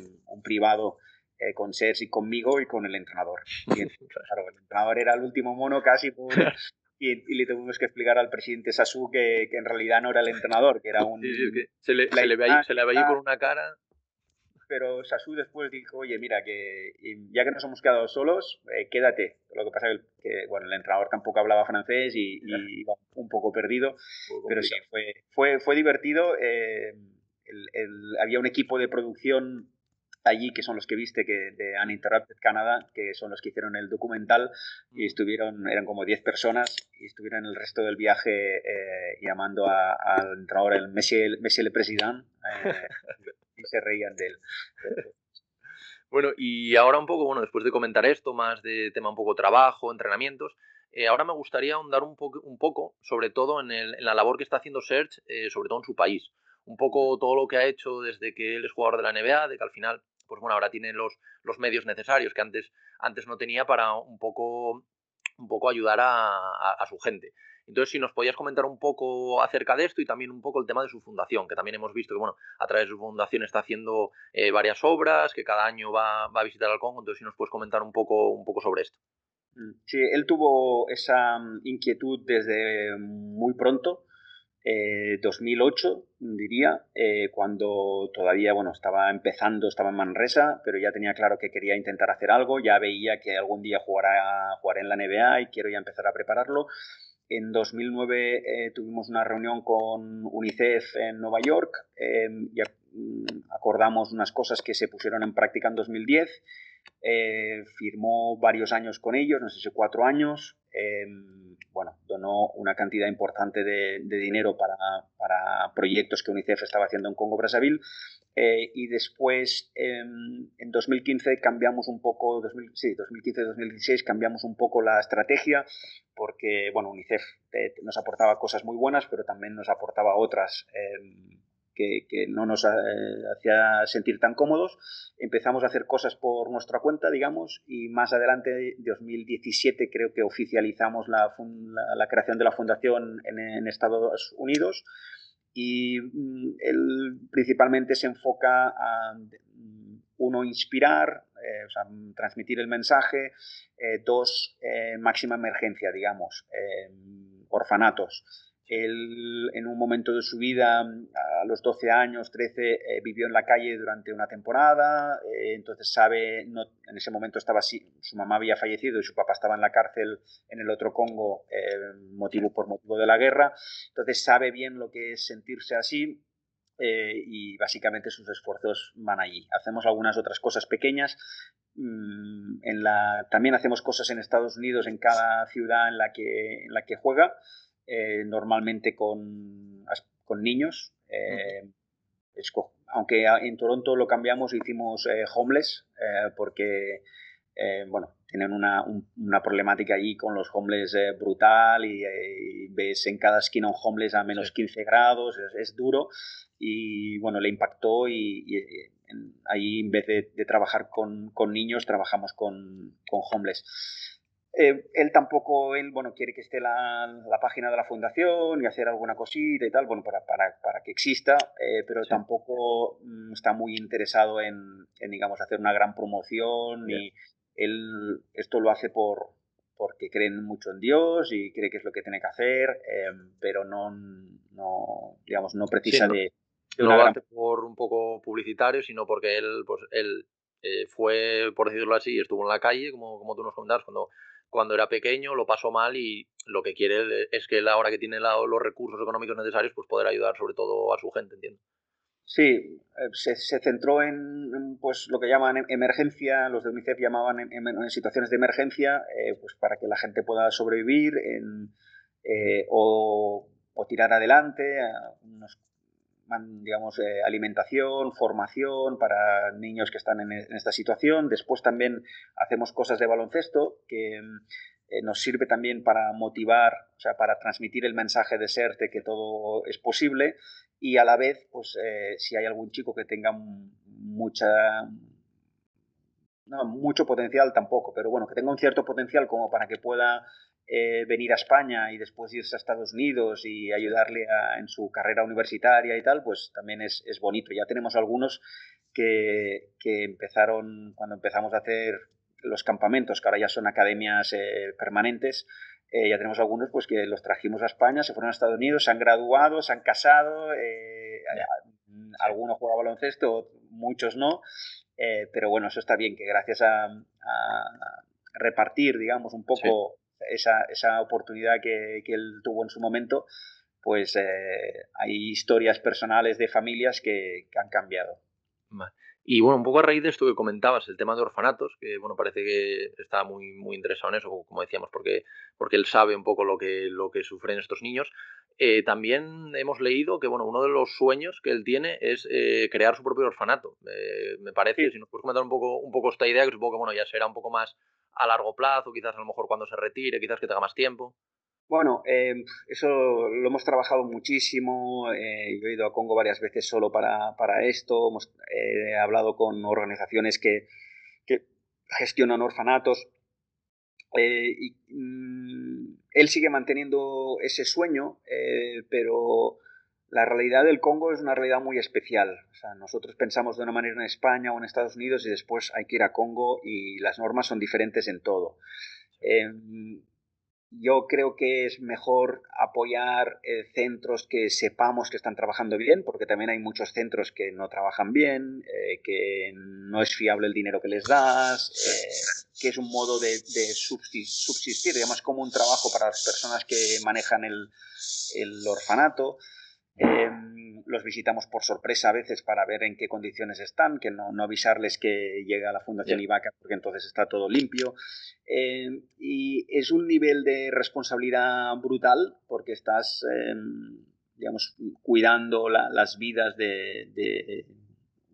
privado eh, con Serge y conmigo y con el entrenador. Y claro, el entrenador era el último mono casi, y, le tuvimos que explicar al presidente Sasu que, en realidad no era el entrenador, que era un... se, le, se, le ve ahí, se le ve ahí por una cara pero Sasu después dijo, oye, mira, que ya que nos hemos quedado solos, eh, quédate. Lo que pasa es que, bueno, el entrenador tampoco hablaba francés y, iba un poco perdido, pero sí, fue, fue, fue divertido. Eh, había un equipo de producción allí, que son los que viste que de Uninterrupted Canada, que son los que hicieron el documental, y estuvieron, eran como 10 personas, y estuvieron el resto del viaje eh, llamando al entrenador el Monsieur, Monsieur le Président, y se reían de él. Bueno, y ahora un poco, bueno, después de comentar esto, más de tema un poco trabajo, entrenamientos, eh, ahora me gustaría ahondar un, poco, un poco, sobre todo en, el, en, la labor que está haciendo Serge, eh, sobre todo en su país. Un poco todo lo que ha hecho desde que él es jugador de la NBA, de que al final pues bueno, ahora tiene los, los medios necesarios que antes, antes no tenía para un poco, un poco ayudar a, su gente. Entonces, si nos podías comentar un poco acerca de esto y también un poco el tema de su fundación, que también hemos visto que, bueno, a través de su fundación está haciendo eh, varias obras, que cada año va, va, a visitar al Congo, entonces si nos puedes comentar un poco, un poco sobre esto. Mm, sí, él tuvo esa mm, inquietud desde muy pronto, 2008 eh, diría, eh, cuando todavía bueno, estaba empezando, estaba en Manresa, pero ya tenía claro que quería intentar hacer algo, ya veía que algún día jugará, jugaré en la NBA y quiero ya empezar a prepararlo. En 2009 eh, tuvimos una reunión con UNICEF en Nueva York y mm, acordamos unas cosas que se pusieron en práctica en 2010 eh, firmó varios años con ellos, no sé si cuatro años. Em, bueno, donó una cantidad importante de, dinero para, proyectos que UNICEF estaba haciendo en Congo Brazzaville. Eh, y después, em, en 2015, cambiamos un poco, 2000, sí, 2015-2016, cambiamos un poco la estrategia, porque, bueno, UNICEF eh, nos aportaba cosas muy buenas, pero también nos aportaba otras em, que, no nos eh, hacía sentir tan cómodos. Empezamos a hacer cosas por nuestra cuenta, digamos, y más adelante, en 2017, creo que oficializamos la, la, creación de la fundación en, Estados Unidos y mm, él principalmente se enfoca a mm, uno inspirar, eh, o sea, transmitir el mensaje, eh, dos máxima emergencia, digamos, orfanatos. Él, en un momento de su vida, a los 12 años, 13, eh, vivió en la calle durante una temporada, eh, entonces sabe, no, en ese momento estaba así, su mamá había fallecido y su papá estaba en la cárcel en el otro Congo eh, motivo, por motivo de la guerra, entonces sabe bien lo que es sentirse así, y básicamente sus esfuerzos van allí. Hacemos algunas otras cosas pequeñas. Mm, en la, también hacemos cosas en Estados Unidos, en cada ciudad en la que, en la que juega. Eh, normalmente con, con niños. Eh, aunque en Toronto lo cambiamos, hicimos eh, homeless, porque bueno, tienen una, una, problemática allí con los homeless brutal y, ves en cada esquina un homeless a menos 15 grados, es, duro y bueno, le impactó y, ahí en vez de, de trabajar con, con, niños, trabajamos con, con homeless. Eh, él tampoco, él, bueno, quiere que esté la, la, página de la fundación y hacer alguna cosita y tal, bueno, para, para, para que exista, eh, pero tampoco mm, está muy interesado en, en, digamos, hacer una gran promoción y él esto lo hace por porque creen mucho en Dios y cree que es lo que tiene que hacer, eh, pero no, no, digamos, no precisa de, no lo hace por un poco publicitario, sino porque él, pues, él fue, por decirlo así, estuvo en la calle, como, como tú nos comentabas, cuando cuando era pequeño lo pasó mal y lo que quiere es que él ahora que tiene los recursos económicos necesarios, pues poder ayudar sobre todo a su gente, entiendo. Sí, eh, se, centró en, pues lo que llaman em, emergencia, los de UNICEF llamaban en, situaciones de emergencia, eh, pues para que la gente pueda sobrevivir eh, o, o, tirar adelante, unos digamos, eh, alimentación, formación para niños que están en, esta situación. Después también hacemos cosas de baloncesto que eh, nos sirve también para motivar, o sea, para transmitir el mensaje de ser de que todo es posible y a la vez, pues eh, si hay algún chico que tenga mucha no, mucho potencial tampoco, pero bueno, que tenga un cierto potencial como para que pueda eh, venir a España y después irse a Estados Unidos y ayudarle en su carrera universitaria y tal, pues también es, es bonito. Ya tenemos algunos que, que, empezaron cuando empezamos a hacer los campamentos, que ahora ya son academias eh, permanentes, eh, ya tenemos algunos pues que los trajimos a España, se fueron a Estados Unidos, se han graduado, se han casado, algunos juegan baloncesto, muchos no, pero bueno, eso está bien, que gracias a, a repartir, digamos, un poco esa, esa oportunidad que, que, él tuvo en su momento, pues eh, hay historias personales de familias que, que han cambiado. Y bueno, un poco a raíz de esto que comentabas, el tema de orfanatos, que bueno, parece que está muy, muy interesado en eso, como decíamos, porque, porque él sabe un poco lo que, lo que sufren estos niños. Eh, también hemos leído que bueno, uno de los sueños que él tiene es eh, crear su propio orfanato. me parece, si nos puedes comentar un poco, un poco esta idea, que supongo que bueno, ya será un poco más a largo plazo, quizás a lo mejor cuando se retire, quizás que tenga más tiempo. Bueno, eh, eso lo hemos trabajado muchísimo. Eh, yo he ido a Congo varias veces solo para, para esto. Hemos eh, hablado con organizaciones que, que gestionan orfanatos. y, mm, él sigue manteniendo ese sueño, pero la realidad del Congo es una realidad muy especial. O sea, nosotros pensamos de una manera en España o en Estados Unidos y después hay que ir a Congo y las normas son diferentes en todo. Em, yo creo que es mejor apoyar eh, centros que sepamos que están trabajando bien, porque también hay muchos centros que no trabajan bien, eh, que no es fiable el dinero que les das, eh, que es un modo de, subsistir, digamos, como un trabajo para las personas que manejan el orfanato. Em, los visitamos por sorpresa a veces para ver en qué condiciones están, que no, no avisarles que llega la Fundación IVACA porque entonces está todo limpio. Em, y es un nivel de responsabilidad brutal porque estás, em, digamos, cuidando las vidas de,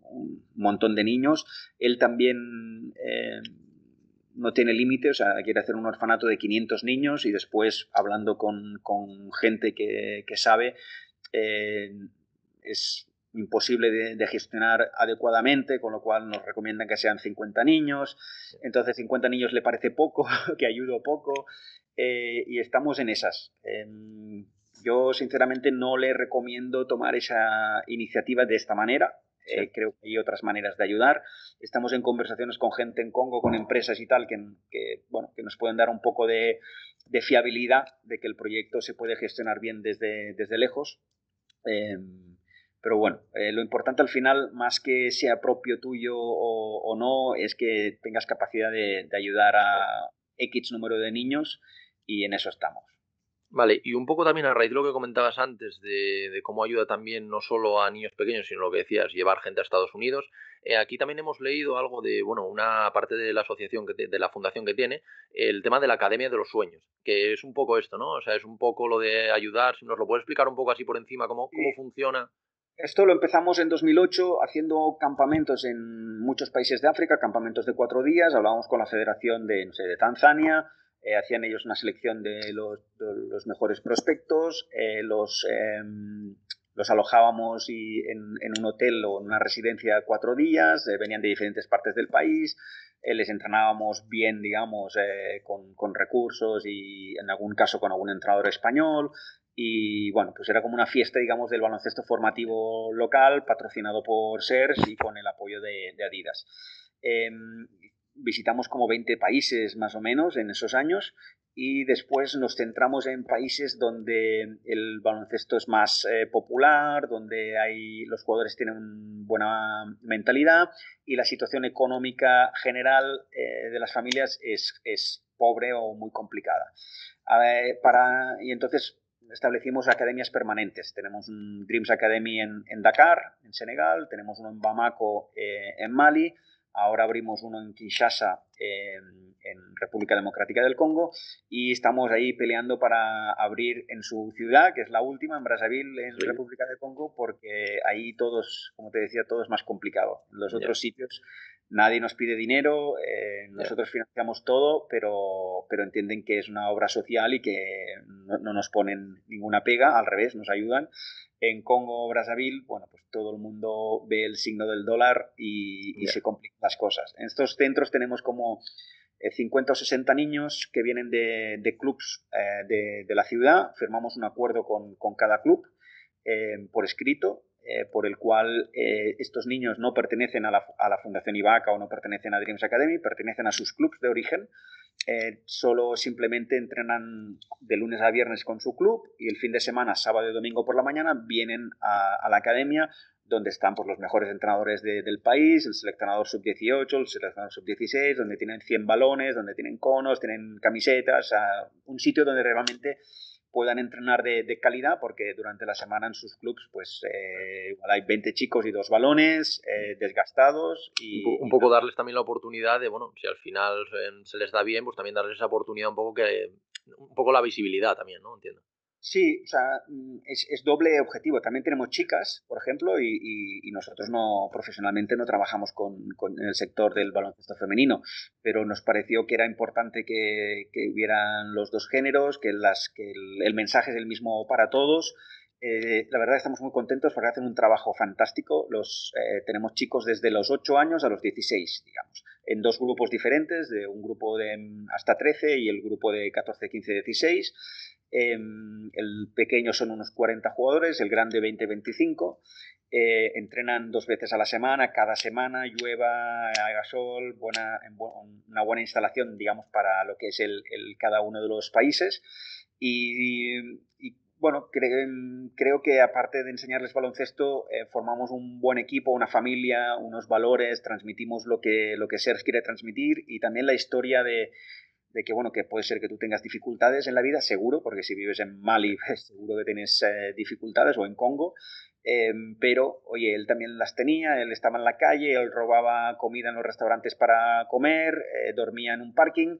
un montón de niños. Él también no tiene límite, o sea, quiere hacer un orfanato de 500 niños y después hablando con, con gente que, que, sabe, eh, es imposible de, gestionar adecuadamente, con lo cual nos recomiendan que sean 50 niños. Entonces 50 niños le parece poco, que ayudo poco, eh, y estamos en esas. Em, yo sinceramente no le recomiendo tomar esa iniciativa de esta manera. Eh, creo que hay otras maneras de ayudar. Estamos en conversaciones con gente en Congo, con empresas y tal, que, bueno, que nos pueden dar un poco de, de, fiabilidad de que el proyecto se puede gestionar bien desde, desde lejos. Em, pero bueno, eh, lo importante al final, más que sea propio tuyo o, no, es que tengas capacidad de, ayudar a X número de niños y en eso estamos. Vale, y un poco también a raíz de lo que comentabas antes, de, cómo ayuda también no solo a niños pequeños, sino lo que decías, llevar gente a Estados Unidos. Eh, aquí también hemos leído algo de, bueno, una parte de la asociación, que de la fundación que tiene, el tema de la Academia de los Sueños, que es un poco esto, ¿no? O sea, es un poco lo de ayudar, si nos lo puedes explicar un poco así por encima, cómo, cómo funciona. Esto lo empezamos en 2008 haciendo campamentos en muchos países de África, campamentos de cuatro días, hablábamos con la Federación de, no sé, de Tanzania, eh, hacían ellos una selección de los, mejores prospectos, eh, los, em, los alojábamos y en, un hotel o en una residencia cuatro días, eh, venían de diferentes partes del país, les entrenábamos bien, digamos, con, recursos y en algún caso con algún entrenador español. Y bueno, pues era como una fiesta, digamos, del baloncesto formativo local, patrocinado por SERS y con el apoyo de, de Adidas. Em, visitamos como 20 países más o menos en esos años y después nos centramos en países donde el baloncesto es más eh, popular, donde hay, los jugadores tienen buena mentalidad y la situación económica general eh, de las familias es, es, pobre o muy complicada. para, y entonces establecimos academias permanentes. Tenemos un Dreams Academy en, en Dakar, en Senegal, tenemos uno en Bamako, eh, en Mali, Ahora abrimos uno en Kinshasa, en, República Democrática del Congo, y estamos ahí peleando para abrir en su ciudad, que es la última, en Brazzaville, en República del Congo, porque ahí todos, como te decía, todo es más complicado. En los otros sitios nadie nos pide dinero, eh, nosotros financiamos todo, pero, pero entienden que es una obra social y que no, no, nos ponen ninguna pega, al revés, nos ayudan. En Congo, Brazzaville, bueno, pues todo el mundo ve el signo del dólar y, se complican las cosas. En estos centros tenemos como 50 eh, o 60 niños que vienen de, de clubs eh, de, la ciudad, firmamos un acuerdo con, con cada club eh, por escrito, por el cual estos niños no pertenecen a la, Fundación IVACA o no pertenecen a Dreams Academy, pertenecen a sus clubs de origen eh, solo simplemente entrenan de lunes a viernes con su club y el fin de semana, sábado y domingo por la mañana, vienen a, la academia donde están pues, los mejores entrenadores del país, el seleccionador sub-18, el seleccionador sub-16, donde tienen 100 balones, donde tienen conos, tienen camisetas, un sitio donde realmente puedan entrenar de, calidad, porque durante la semana en sus clubs pues eh, igual hay 20 chicos y dos balones eh, desgastados. Y, un, poco darles también la oportunidad de, bueno, si al final se les da bien, pues también darles esa oportunidad un poco que, un poco la visibilidad también, ¿no? Entiendo. Sí, o sea, mm, es, es, doble objetivo. También tenemos chicas, por ejemplo, y, y, y nosotros no profesionalmente no trabajamos con, con, el sector del baloncesto femenino, pero nos pareció que era importante que, que hubieran los dos géneros, que, las, que el, el mensaje es el mismo para todos. Eh, la verdad estamos muy contentos porque hacen un trabajo fantástico. Los, eh, tenemos chicos desde los 8 años a los 16, digamos, en dos grupos diferentes, de un grupo de mm, hasta 13 y el grupo de 14, 15, 16 eh, el pequeño son unos 40 jugadores, el grande 20-25. Eh, entrenan dos veces a la semana, cada semana, llueva, haga sol, buena, una buena instalación, digamos, para lo que es el, el cada uno de los países. Y, bueno, cre creo que aparte de enseñarles baloncesto, eh, formamos un buen equipo, una familia, unos valores, transmitimos lo que, lo que SERS quiere transmitir y también la historia de, de que, bueno, que puede ser que tú tengas dificultades en la vida, seguro, porque si vives en Mali, seguro que tienes eh, dificultades, o en Congo, eh, pero, oye, él también las tenía, él estaba en la calle, él robaba comida en los restaurantes para comer, eh, dormía en un parking,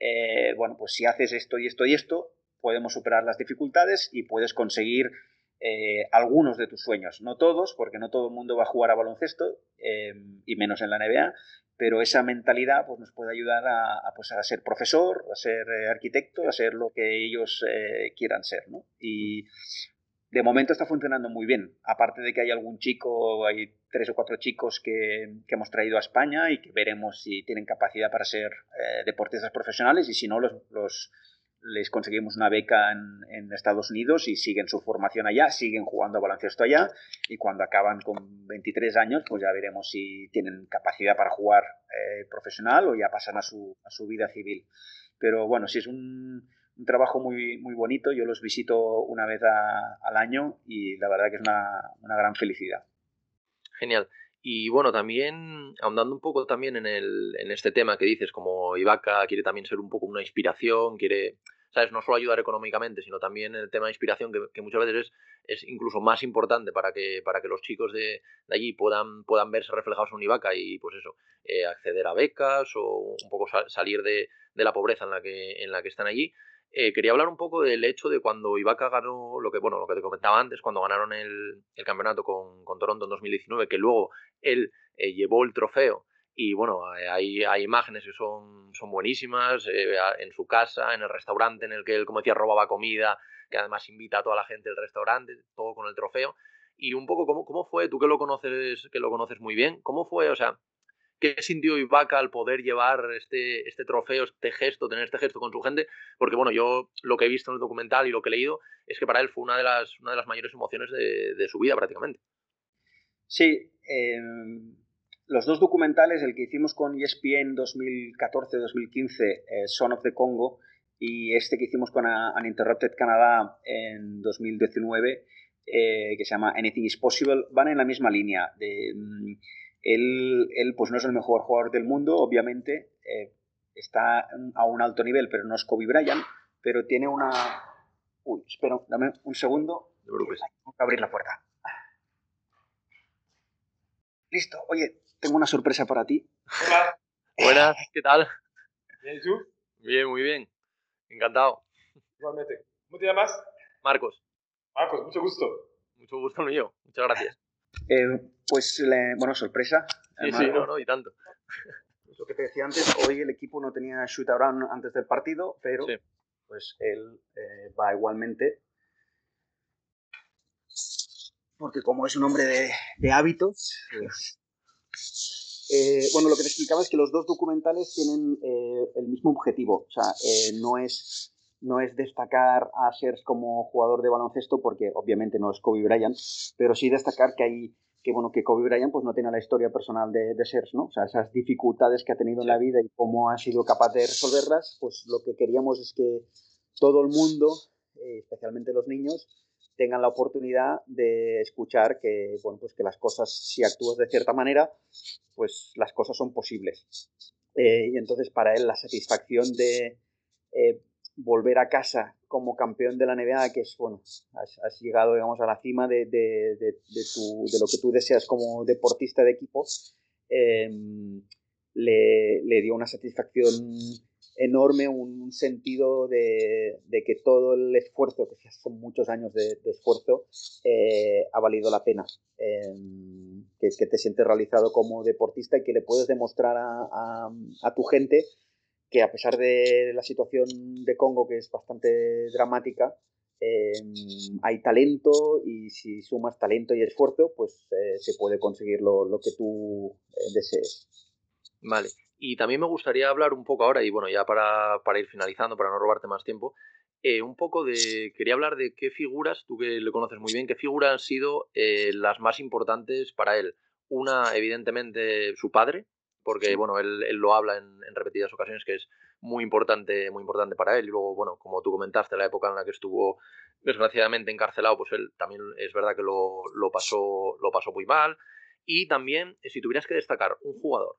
eh, bueno, pues si haces esto y esto y esto, podemos superar las dificultades y puedes conseguir eh, algunos de tus sueños, no todos, porque no todo el mundo va a jugar a baloncesto, eh, y menos en la NBA, pero esa mentalidad pues, nos puede ayudar a, a, pues, a ser profesor, a ser eh, arquitecto, a ser lo que ellos eh, quieran ser. ¿no? Y de momento está funcionando muy bien, aparte de que hay algún chico, hay tres o cuatro chicos que, que hemos traído a España y que veremos si tienen capacidad para ser eh, deportistas profesionales y si no, los, los les conseguimos una beca en, Estados Unidos y siguen su formación allá, siguen jugando baloncesto allá y cuando acaban con 23 años pues ya veremos si tienen capacidad para jugar eh, profesional o ya pasan a su, a su vida civil. Pero bueno, si es un, trabajo muy, muy bonito, yo los visito una vez al año y la verdad que es una, una gran felicidad. Genial. Y bueno, también ahondando un poco también en, el, en este tema que dices, como Ibaka quiere también ser un poco una inspiración, quiere, ¿sabes? No solo ayudar económicamente, sino también el tema de inspiración, que, que muchas veces es, es, incluso más importante para que, para que los chicos de, allí puedan, puedan verse reflejados en Ibaka y pues eso, eh, acceder a becas o un poco sal, salir de, de, la pobreza en la que, en la que están allí. Eh, quería hablar un poco del hecho de cuando Ibaka ganó lo que, bueno, lo que te comentaba antes, cuando ganaron el, el campeonato con, con, Toronto en 2019, que luego él eh, llevó el trofeo y bueno, eh, hay, hay imágenes que son, son buenísimas, eh, en su casa, en el restaurante en el que él, como decía, robaba comida, que además invita a toda la gente del restaurante, todo con el trofeo. Y un poco, ¿cómo, cómo fue? Tú que lo conoces, que lo conoces muy bien, ¿cómo fue? O sea, ¿Qué sintió Ibaka al poder llevar este, este trofeo, este gesto, tener este gesto con su gente? Porque bueno, yo lo que he visto en el documental y lo que he leído es que para él fue una de las, una de las mayores emociones de, de su vida prácticamente. Sí, eh, los dos documentales, el que hicimos con ESPN 2014-2015, eh, Son of the Congo, y este que hicimos con Uninterrupted Canadá en 2019, eh, que se llama Anything is Possible, van en la misma línea. De, mm, él, él, pues no es el mejor jugador del mundo, obviamente, eh, está a un alto nivel, pero no es Kobe Bryant, pero tiene una... Uy, espero, dame un segundo. No Tengo que abrir la puerta. Listo. Oye, tengo una sorpresa para ti. Hola. Buenas, ¿qué tal? Bien, ¿y tú? Bien, muy bien. Encantado. Igualmente. ¿Cómo te llamas? Marcos. Marcos, mucho gusto. Mucho gusto mío. Muchas gracias. Eh, pues, le, bueno, sorpresa. Sí, sí, no, no, y tanto. Pues lo que te decía antes, hoy el equipo no tenía shoot around antes del partido, pero sí. pues él eh, va igualmente. Porque como es un hombre de, de hábitos, pues, eh, bueno, lo que te explicaba es que los dos documentales tienen eh, el mismo objetivo. O sea, eh, no, es, no es destacar a Sers como jugador de baloncesto, porque obviamente no es Kobe Bryant, pero sí destacar que hay que bueno que Kobe Bryant pues no tiene la historia personal de, de Sers, ¿no? O sea, esas dificultades que ha tenido en la vida y cómo ha sido capaz de resolverlas, pues lo que queríamos es que todo el mundo, especialmente los niños, tengan la oportunidad de escuchar que, bueno, pues que las cosas, si actúas de cierta manera, pues las cosas son posibles. Eh, y entonces para él la satisfacción de eh, volver a casa como campeón de la NBA, que es, bueno, has, llegado, digamos, a la cima de, de, de lo que tú deseas como deportista de equipo, eh, le, le dio una satisfacción enorme, un sentido de, de, que todo el esfuerzo, que son muchos años de, esfuerzo, eh, ha valido la pena. Eh, que, que te sientes realizado como deportista y que le puedes demostrar a, a, tu gente que a pesar de la situación de Congo, que es bastante dramática, eh, hay talento y si sumas talento y esfuerzo, pues eh, se puede conseguir lo, lo que tú eh, desees. Vale. Y también me gustaría hablar un poco ahora, y bueno, ya para, para ir finalizando, para no robarte más tiempo, eh, un poco de. Quería hablar de qué figuras, tú que le conoces muy bien, qué figuras han sido eh, las más importantes para él. Una, evidentemente, su padre, porque bueno, él, él lo habla en, en, repetidas ocasiones, que es muy importante, muy importante para él. Y luego, bueno, como tú comentaste, la época en la que estuvo desgraciadamente encarcelado, pues él también es verdad que lo, lo, pasó, lo pasó muy mal. Y también, si tuvieras que destacar un jugador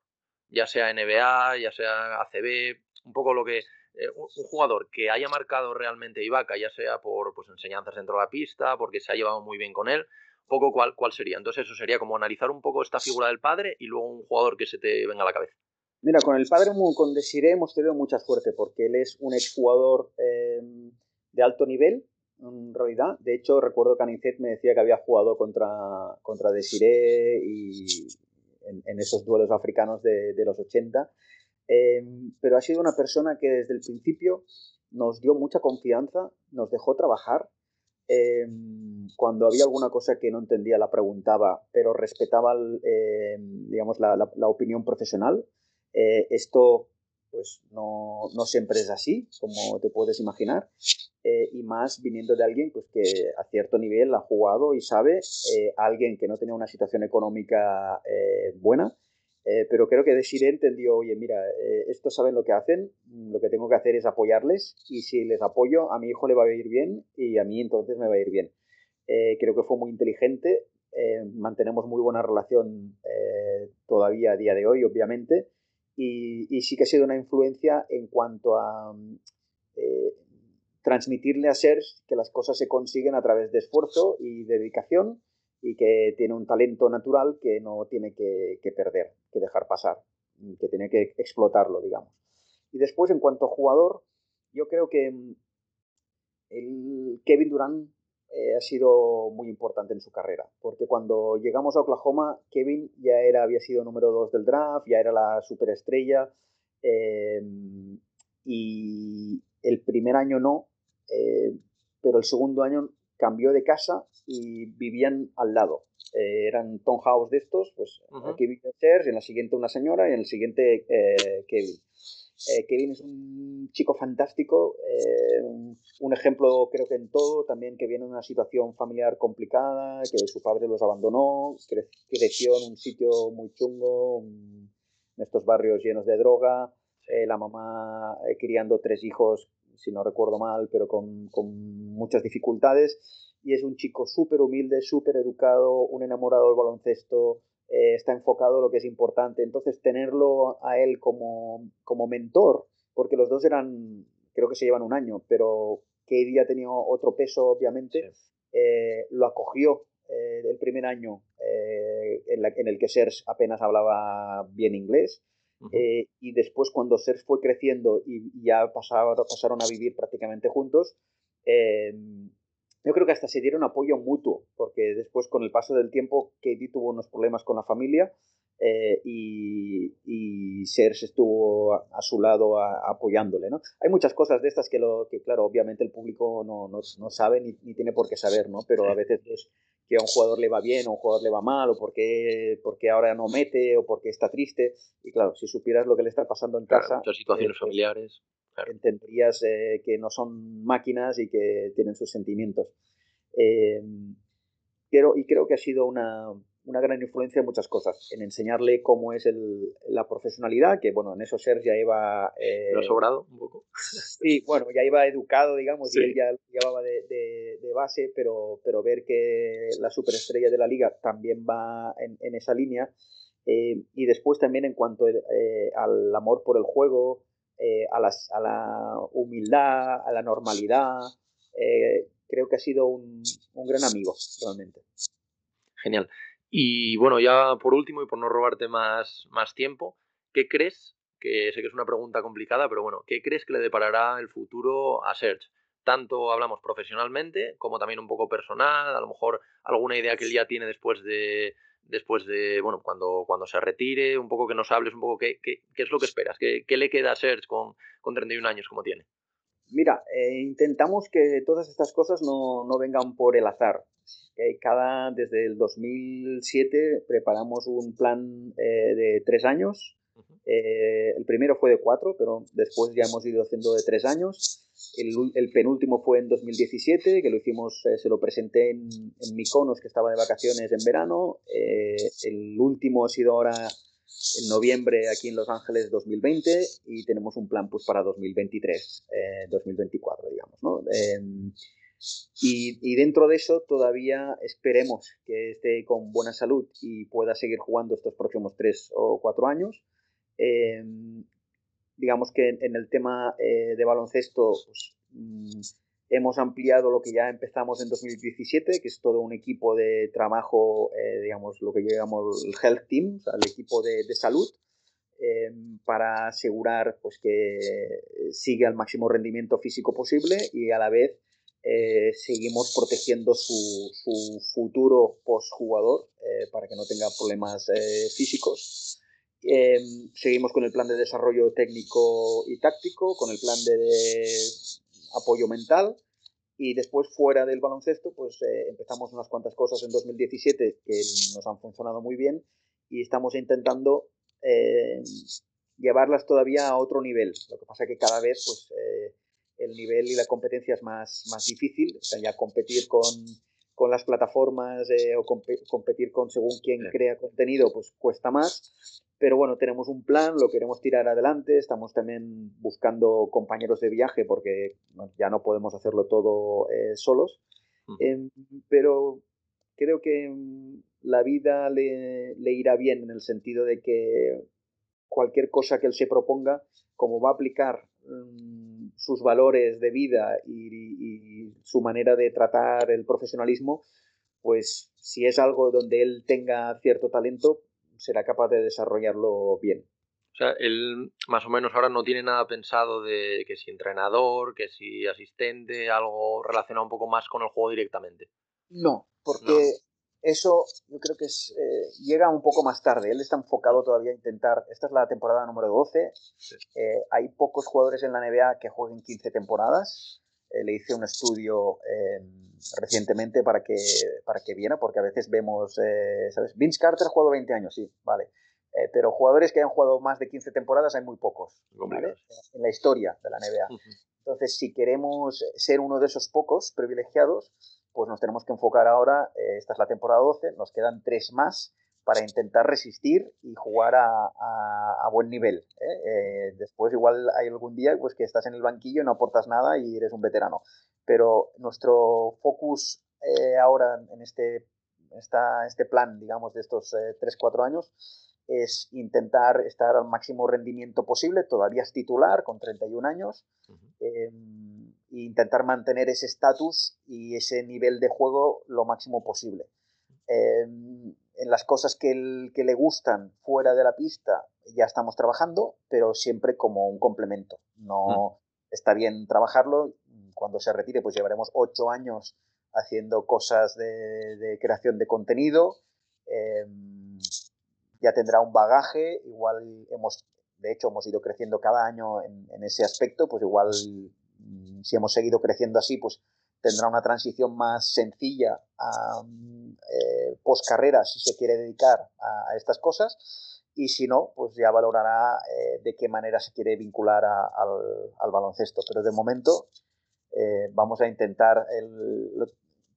ya sea NBA, ya sea ACB, un poco lo que eh, un, jugador que haya marcado realmente Ibaka, ya sea por pues, enseñanzas dentro de la pista, porque se ha llevado muy bien con él, poco cuál, cuál sería. Entonces eso sería como analizar un poco esta figura del padre y luego un jugador que se te venga a la cabeza. Mira, con el padre, con Desiree hemos tenido mucha suerte porque él es un exjugador eh, de alto nivel, en realidad. De hecho, recuerdo que Anicet me decía que había jugado contra, contra Desiree y, en, esos duelos africanos de, los 80. Eh, pero ha sido una persona que desde el principio nos dio mucha confianza, nos dejó trabajar. Eh, cuando había alguna cosa que no entendía la preguntaba, pero respetaba eh, digamos, la, opinión profesional. Esto pues no, no, siempre es así, como te puedes imaginar, eh, y más viniendo de alguien pues, que a cierto nivel ha jugado y sabe, eh, alguien que no tenía una situación económica eh, buena, pero creo que Desiree entendió, oye, mira, estos saben lo que hacen, lo que tengo que hacer es apoyarles, y si les apoyo, a mi hijo le va a ir bien y a mí entonces me va a ir bien. creo que fue muy inteligente, mantenemos muy buena relación todavía a día de hoy, obviamente, y, sí que ha sido una influencia en cuanto a eh, transmitirle a Serge que las cosas se consiguen a través de esfuerzo y dedicación y que tiene un talento natural que no tiene que, que perder, que dejar pasar, que tiene que explotarlo, digamos. Y después, en cuanto a jugador, yo creo que mm, el Kevin Durant eh, ha sido muy importante en su carrera, porque cuando llegamos a Oklahoma, Kevin ya era, había sido número 2 del draft, ya era la superestrella, eh, y el primer año no, eh, pero el segundo año cambió de casa y vivían al lado. Eh, eran townhouse de estos, pues uh -huh. aquí vivían Serge, en la siguiente una señora y en el siguiente eh, Kevin. Eh, Kevin es un chico fantástico, eh, un ejemplo creo que en todo, también que viene de una situación familiar complicada, que su padre los abandonó, cre creció en un sitio muy chungo, en estos barrios llenos de droga, eh, la mamá eh, criando tres hijos, si no recuerdo mal, pero con, con muchas dificultades, y es un chico súper humilde, súper educado, un enamorado del baloncesto, eh, está enfocado en lo que es importante. Entonces, tenerlo a él como, como mentor, porque los dos eran, creo que se llevan un año, pero que ya tenía otro peso, obviamente, sí. eh, lo acogió eh, el primer año en, la, en, el que Serge apenas hablaba bien inglés. Uh -huh. y después, cuando Serge fue creciendo y, y ya pasaron, pasaron a vivir prácticamente juntos, yo creo que hasta se dieron apoyo mutuo, porque después con el paso del tiempo Katie tuvo unos problemas con la familia eh, y, y, Serge estuvo a, a su lado a, apoyándole. ¿no? Hay muchas cosas de estas que, lo, que claro, obviamente el público no, no, no sabe ni, ni, tiene por qué saber, ¿no? pero a veces es que a un jugador le va bien o a un jugador le va mal, o porque, porque ahora no mete, o porque está triste. Y claro, si supieras lo que le está pasando en claro, casa... Muchas situaciones eh, familiares claro. entenderías eh, que no son máquinas y que tienen sus sentimientos. Eh, pero, y creo que ha sido una, una, gran influencia en muchas cosas, en enseñarle cómo es el, la profesionalidad, que bueno, en eso Sergio ya iba... Eh, ¿Lo ha sobrado un poco? sí, bueno, ya iba educado, digamos, sí. y él ya llevaba de, de, de, base, pero, pero ver que la superestrella de la liga también va en, en esa línea, eh, y después también en cuanto eh, al amor por el juego, eh, a, la humildad, a la normalidad. Eh, creo que ha sido un, un, gran amigo, realmente. Genial. Y bueno, ya por último, y por no robarte más, más tiempo, ¿qué crees? Que sé que es una pregunta complicada, pero bueno, ¿qué crees que le deparará el futuro a Serge? Tanto hablamos profesionalmente como también un poco personal, a lo mejor alguna idea que él ya tiene después de, después de, bueno, cuando, cuando se retire, un poco que nos hables un poco qué, qué, qué es lo que esperas, qué, qué, le queda a Serge con, con 31 años como tiene. Mira, eh, intentamos que todas estas cosas no, no vengan por el azar. Eh, cada, desde el 2007 preparamos un plan eh, de tres años. Eh, el primero fue de cuatro, pero después ya hemos ido haciendo de tres años. El, penúltimo fue en 2017, que lo hicimos, eh, se lo presenté en, en Mykonos, que estaba de vacaciones en verano. Eh, el último ha sido ahora en noviembre aquí en Los Ángeles 2020 y tenemos un plan pues para 2023, eh, 2024, digamos, ¿no? Eh, y, y, dentro de eso todavía esperemos que esté con buena salud y pueda seguir jugando estos próximos tres o cuatro años. Eh, digamos que en, el tema eh, de baloncesto pues, mmm, hemos ampliado lo que ya empezamos en 2017, que es todo un equipo de trabajo, eh, digamos, lo que llamamos el Health Team, el equipo de, salud, eh, para asegurar pues, que sigue al máximo rendimiento físico posible y a la vez eh, seguimos protegiendo su, su futuro post-jugador para que no tenga problemas físicos. Eh, seguimos con el plan de desarrollo técnico y táctico, con el plan de, de apoyo mental y después fuera del baloncesto pues eh, empezamos unas cuantas cosas en 2017 que nos han funcionado muy bien y estamos intentando eh, llevarlas todavía a otro nivel. Lo que pasa es que cada vez pues eh, el nivel y la competencia es más, más difícil, o sea, ya competir con, con las plataformas eh, o comp competir con según quien sí. crea contenido, pues cuesta más. Pero bueno, tenemos un plan, lo queremos tirar adelante, estamos también buscando compañeros de viaje porque bueno, ya no podemos hacerlo todo eh, solos. Uh -huh. eh, pero creo que mm, la vida le, le irá bien en el sentido de que cualquier cosa que él se proponga, como va a aplicar um, sus valores de vida y, y, su manera de tratar el profesionalismo, pues si es algo donde él tenga cierto talento, será capaz de desarrollarlo bien. O sea, él más o menos ahora no tiene nada pensado de que si entrenador, que si asistente, algo relacionado un poco más con el juego directamente. No, porque no. eso yo creo que es, eh, llega un poco más tarde. Él está enfocado todavía a intentar. Esta es la temporada número 12. Sí. Eh, hay pocos jugadores en la NBA que jueguen 15 temporadas. Eh, le hice un estudio eh, recientemente para que, para que viera, porque a veces vemos, eh, ¿sabes? Vince Carter ha jugado 20 años, sí, vale. Eh, pero jugadores que hayan jugado más de 15 temporadas hay muy pocos, ¿vale? En la historia de la NBA. Uh -huh. Entonces, si queremos ser uno de esos pocos privilegiados, pues nos tenemos que enfocar ahora, eh, esta es la temporada 12, nos quedan tres más para intentar resistir y jugar a, a, a buen nivel. ¿eh? Eh, después igual hay algún día pues, que estás en el banquillo y no aportas nada y eres un veterano. Pero nuestro focus eh, ahora en este, esta, este plan, digamos, de estos 3-4 años, es intentar estar al máximo rendimiento posible, todavía es titular con 31 años, uh -huh. eh, e intentar mantener ese estatus y ese nivel de juego lo máximo posible. Eh, en las cosas que, el, que, le gustan fuera de la pista ya estamos trabajando, pero siempre como un complemento. No -huh. está bien trabajarlo, cuando se retire pues llevaremos ocho años haciendo cosas de, de creación de contenido. Eh, ya tendrá un bagaje, igual hemos, de hecho, hemos ido creciendo cada año en, en ese aspecto, pues igual mm, si hemos seguido creciendo así, pues tendrá una transición más sencilla a eh, post carrera si se quiere dedicar a, a, estas cosas y si no, pues ya valorará eh, de qué manera se quiere vincular a, al, al, baloncesto. Pero de momento eh, vamos a intentar, el,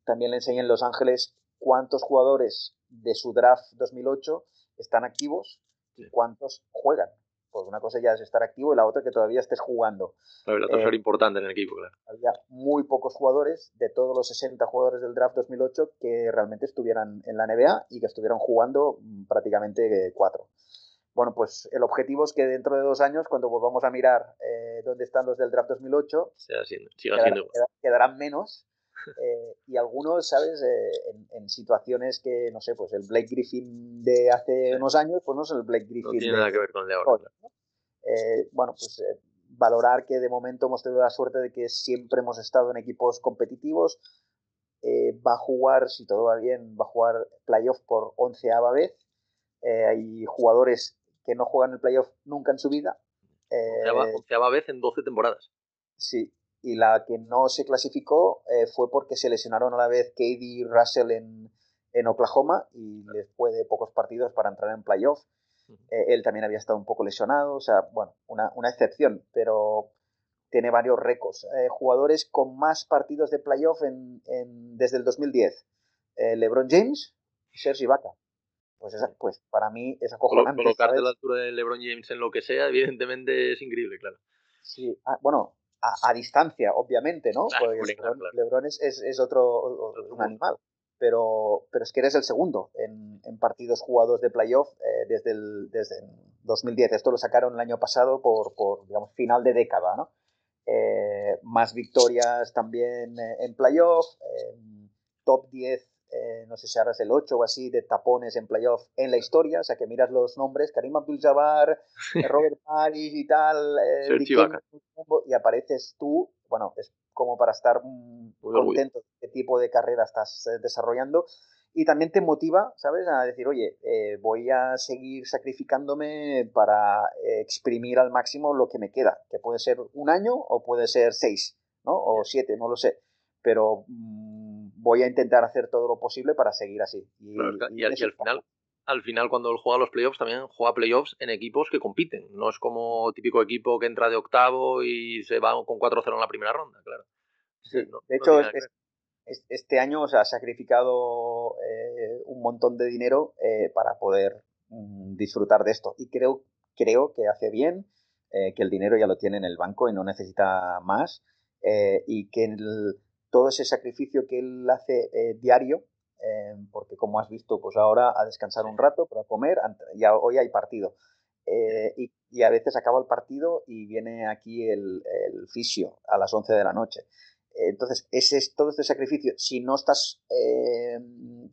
también le enseñé en Los Ángeles cuántos jugadores de su draft 2008 están activos y cuántos juegan. Pues una cosa ya es estar activo y la otra que todavía estés jugando. Claro, la otra eh, importante en el equipo, claro. Había muy pocos jugadores de todos los 60 jugadores del draft 2008 que realmente estuvieran en la NBA y que estuvieran jugando mm, prácticamente cuatro. Bueno, pues el objetivo es que dentro de dos años, cuando volvamos a mirar eh, dónde están los del draft 2008, siga siendo, siga quedar, siendo. quedarán menos eh, y algunos, ¿sabes? Eh, en, en, situaciones que, no sé, pues el Blake Griffin de hace unos años, pues no es el Blake Griffin. No tiene nada que ver con el de ahora. Eh, bueno, pues valorar que de momento hemos tenido la suerte de que siempre hemos estado en equipos competitivos. va a jugar, si todo va bien, va a jugar playoff por onceava vez. hay jugadores que no juegan el playoff nunca en su vida. onceava vez en 12 temporadas. Sí, y la que no se clasificó eh, fue porque se lesionaron a la vez Katie y Russell en, en, Oklahoma y fue de pocos partidos para entrar en playoff. Eh, él también había estado un poco lesionado, o sea, bueno, una, una excepción, pero tiene varios récords. Eh, jugadores con más partidos de playoff en, en, desde el 2010. LeBron James y Sergi Ibaka. Pues, esa, pues para mí es acojonante. Colocarte a la altura de LeBron James en lo que sea, evidentemente es increíble, claro. Sí, ah, bueno, a, distancia, obviamente, ¿no? Porque Lebron, es, es, otro, un animal. Pero, pero es que eres el segundo en, en partidos jugados de playoff eh, desde, el, desde 2010. Esto lo sacaron el año pasado por, por digamos, final de década, ¿no? Eh, más victorias también eh, en playoff, top 10 eh, no sé si ahora es el 8 o así, de tapones en playoff en la historia, o sea que miras los nombres, Karim Abdul-Jabbar, Robert Paris y tal, eh, y apareces tú, bueno, es como para estar mm, contento de qué tipo de carrera estás eh, desarrollando. Y también te motiva, ¿sabes? A decir, oye, voy a seguir sacrificándome para exprimir al máximo lo que me queda, que puede ser un año o puede ser seis, ¿no? O siete, no lo sé, pero... Mm, voy a intentar hacer todo lo posible para seguir así. Y, al final, al final, cuando él juega los playoffs, también juega playoffs en equipos que compiten. No es como típico equipo que entra de octavo y se va con 4-0 en la primera ronda, claro. de hecho, este año se ha sacrificado eh, un montón de dinero eh, para poder mm, disfrutar de esto. Y creo, creo que hace bien, eh, que el dinero ya lo tiene en el banco y no necesita más. y que el, todo ese sacrificio que él hace eh, diario, eh, porque como has visto, pues ahora a descansar un rato para comer, ya hoy hay partido. Eh, y, a veces acaba el partido y viene aquí el, el fisio a las 11 de la noche. Entonces, ese es todo este sacrificio. Si no estás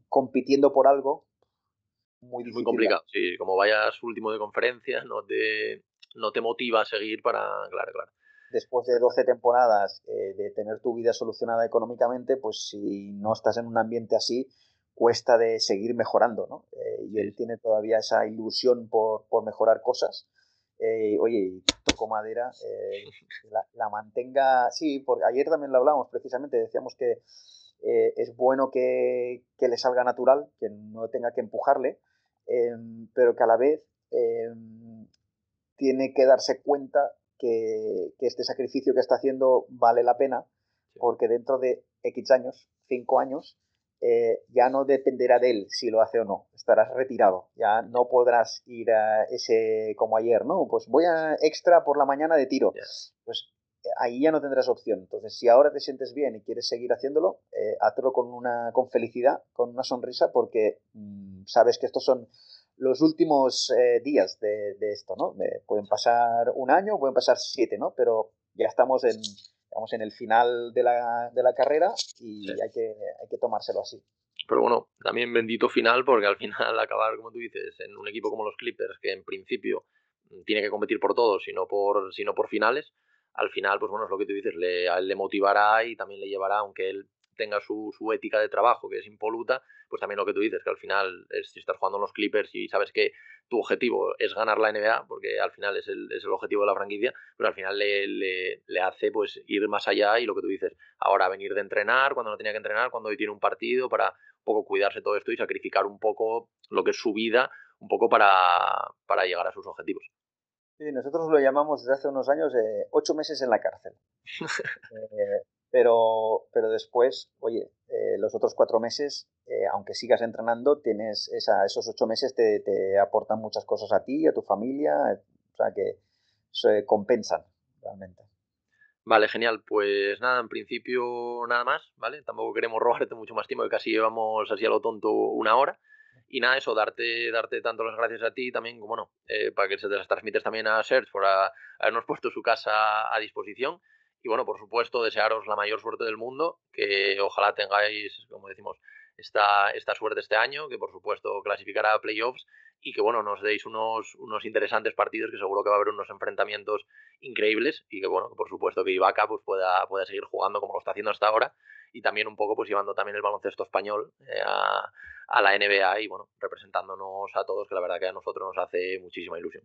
compitiendo por algo, muy difícil. Muy complicado. Sí, como vayas último de conferencia, no te, no te motiva a seguir para. Claro, claro después de 12 temporadas eh, de tener tu vida solucionada económicamente, pues si no estás en un ambiente así, cuesta de seguir mejorando, ¿no? Eh, y él tiene todavía esa ilusión por, por mejorar cosas. Eh, oye, toco madera, la, la, mantenga, sí, porque ayer también lo hablamos precisamente, decíamos que es bueno que, que, le salga natural, que no tenga que empujarle, em, pero que a la vez em, tiene que darse cuenta que, este sacrificio que está haciendo vale la pena, porque dentro de X años, 5 años, eh, ya no dependerá de él si lo hace o no, estarás retirado, ya no podrás ir a ese como ayer, ¿no? Pues voy a extra por la mañana de tiro, pues eh, ahí ya no tendrás opción. Entonces, si ahora te sientes bien y quieres seguir haciéndolo, eh, hazlo con una con felicidad, con una sonrisa, porque mm, sabes que estos son los últimos eh, días de, esto, ¿no? pueden pasar un año, pueden pasar siete, ¿no? Pero ya estamos en, en el final de la, de la carrera y hay, que, hay que tomárselo así. Pero bueno, también bendito final porque al final acabar, como tú dices, en un equipo como los Clippers, que en principio tiene que competir por todo, sino por, sino por finales, al final, pues bueno, es lo que tú dices, le, a él le motivará y también le llevará, aunque él tenga su, su ética de trabajo, que es impoluta, pues también lo que tú dices, que al final, es, si estás jugando en los Clippers y sabes que tu objetivo es ganar la NBA, porque al final es el, es el objetivo de la franquicia, pero al final le, le, le, hace pues ir más allá y lo que tú dices, ahora venir de entrenar, cuando no tenía que entrenar, cuando hoy tiene un partido, para un poco cuidarse todo esto y sacrificar un poco lo que es su vida, un poco para, para llegar a sus objetivos. Sí, nosotros lo llamamos desde hace unos años eh, ocho meses en la cárcel. eh, pero, pero después, oye, eh, los otros cuatro meses, eh, aunque sigas entrenando, tienes esa, esos ocho meses te, te, aportan muchas cosas a ti, a tu familia, o sea que se compensan realmente. Vale, genial. Pues nada, en principio nada más, ¿vale? Tampoco queremos robarte mucho más tiempo, que casi llevamos así a lo tonto una hora. Y nada, eso, darte, darte tanto las gracias a ti también, como bueno, eh, para que se te las transmites también a Search por habernos puesto su casa a disposición Y bueno, por supuesto, desearos la mayor suerte del mundo, que ojalá tengáis, como decimos, esta, esta suerte este año, que por supuesto clasificará a playoffs y que bueno, nos deis unos, unos interesantes partidos, que seguro que va a haber unos enfrentamientos increíbles y que bueno, por supuesto que Ibaka pues pueda, pueda seguir jugando como lo está haciendo hasta ahora y también un poco pues llevando también el baloncesto español eh, a, a la NBA y bueno, representándonos a todos, que la verdad que a nosotros nos hace muchísima ilusión.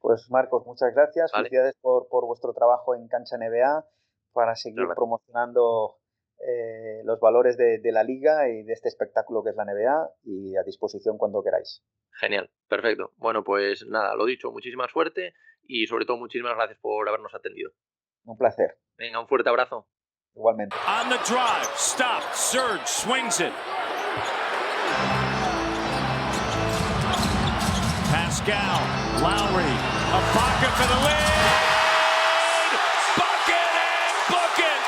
Pues Marcos, muchas gracias. Vale. Felicidades por, por vuestro trabajo en Cancha NBA para seguir promocionando eh, los valores de, de la liga y de este espectáculo que es la NBA y a disposición cuando queráis. Genial, perfecto. Bueno, pues nada, lo dicho, muchísima suerte y sobre todo muchísimas gracias por habernos atendido. Un placer. Venga, un fuerte abrazo. Igualmente. On the drive, stop, Surge swings it. Pascal, Lowry, Ibaka for the lead. Bucket and book it.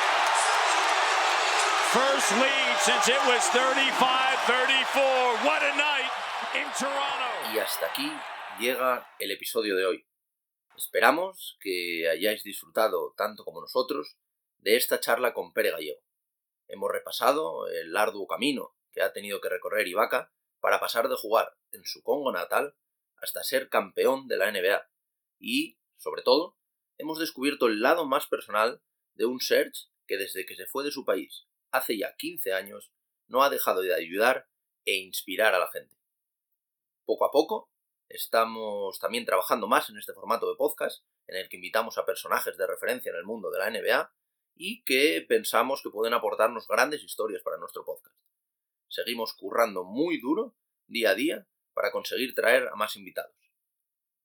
First lead since it was 35-34. What a night in Toronto. Y hasta aquí llega el episodio de hoy. Esperamos que hayáis disfrutado tanto como nosotros de esta charla con Pere Gallego. Hemos repasado el arduo camino que ha tenido que recorrer Ibaka para pasar de jugar en su Congo natal hasta ser campeón de la NBA. Y, sobre todo, hemos descubierto el lado más personal de un Serge que desde que se fue de su país hace ya 15 años no ha dejado de ayudar e inspirar a la gente. Poco a poco estamos también trabajando más en este formato de podcast, en el que invitamos a personajes de referencia en el mundo de la NBA y que pensamos que pueden aportarnos grandes historias para nuestro podcast. Seguimos currando muy duro día a día para conseguir traer a más invitados.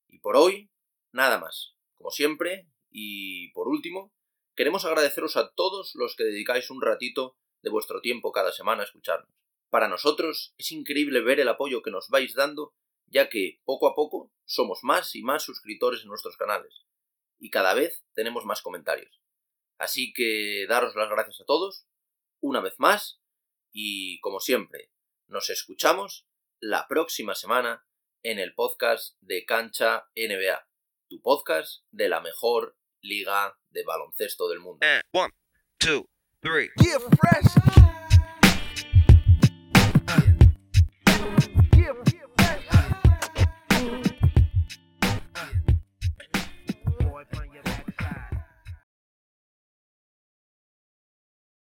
Y por hoy, nada más. Como siempre, y por último, queremos agradeceros a todos los que dedicáis un ratito de vuestro tiempo cada semana a escucharnos. Para nosotros es increíble ver el apoyo que nos vais dando, ya que poco a poco somos más y más suscriptores en nuestros canales, y cada vez tenemos más comentarios. Así que daros las gracias a todos, una vez más, y como siempre, nos escuchamos la próxima semana en el podcast de Cancha NBA, tu podcast de la mejor liga de baloncesto del mundo. And one, two, three. Yeah, fresh.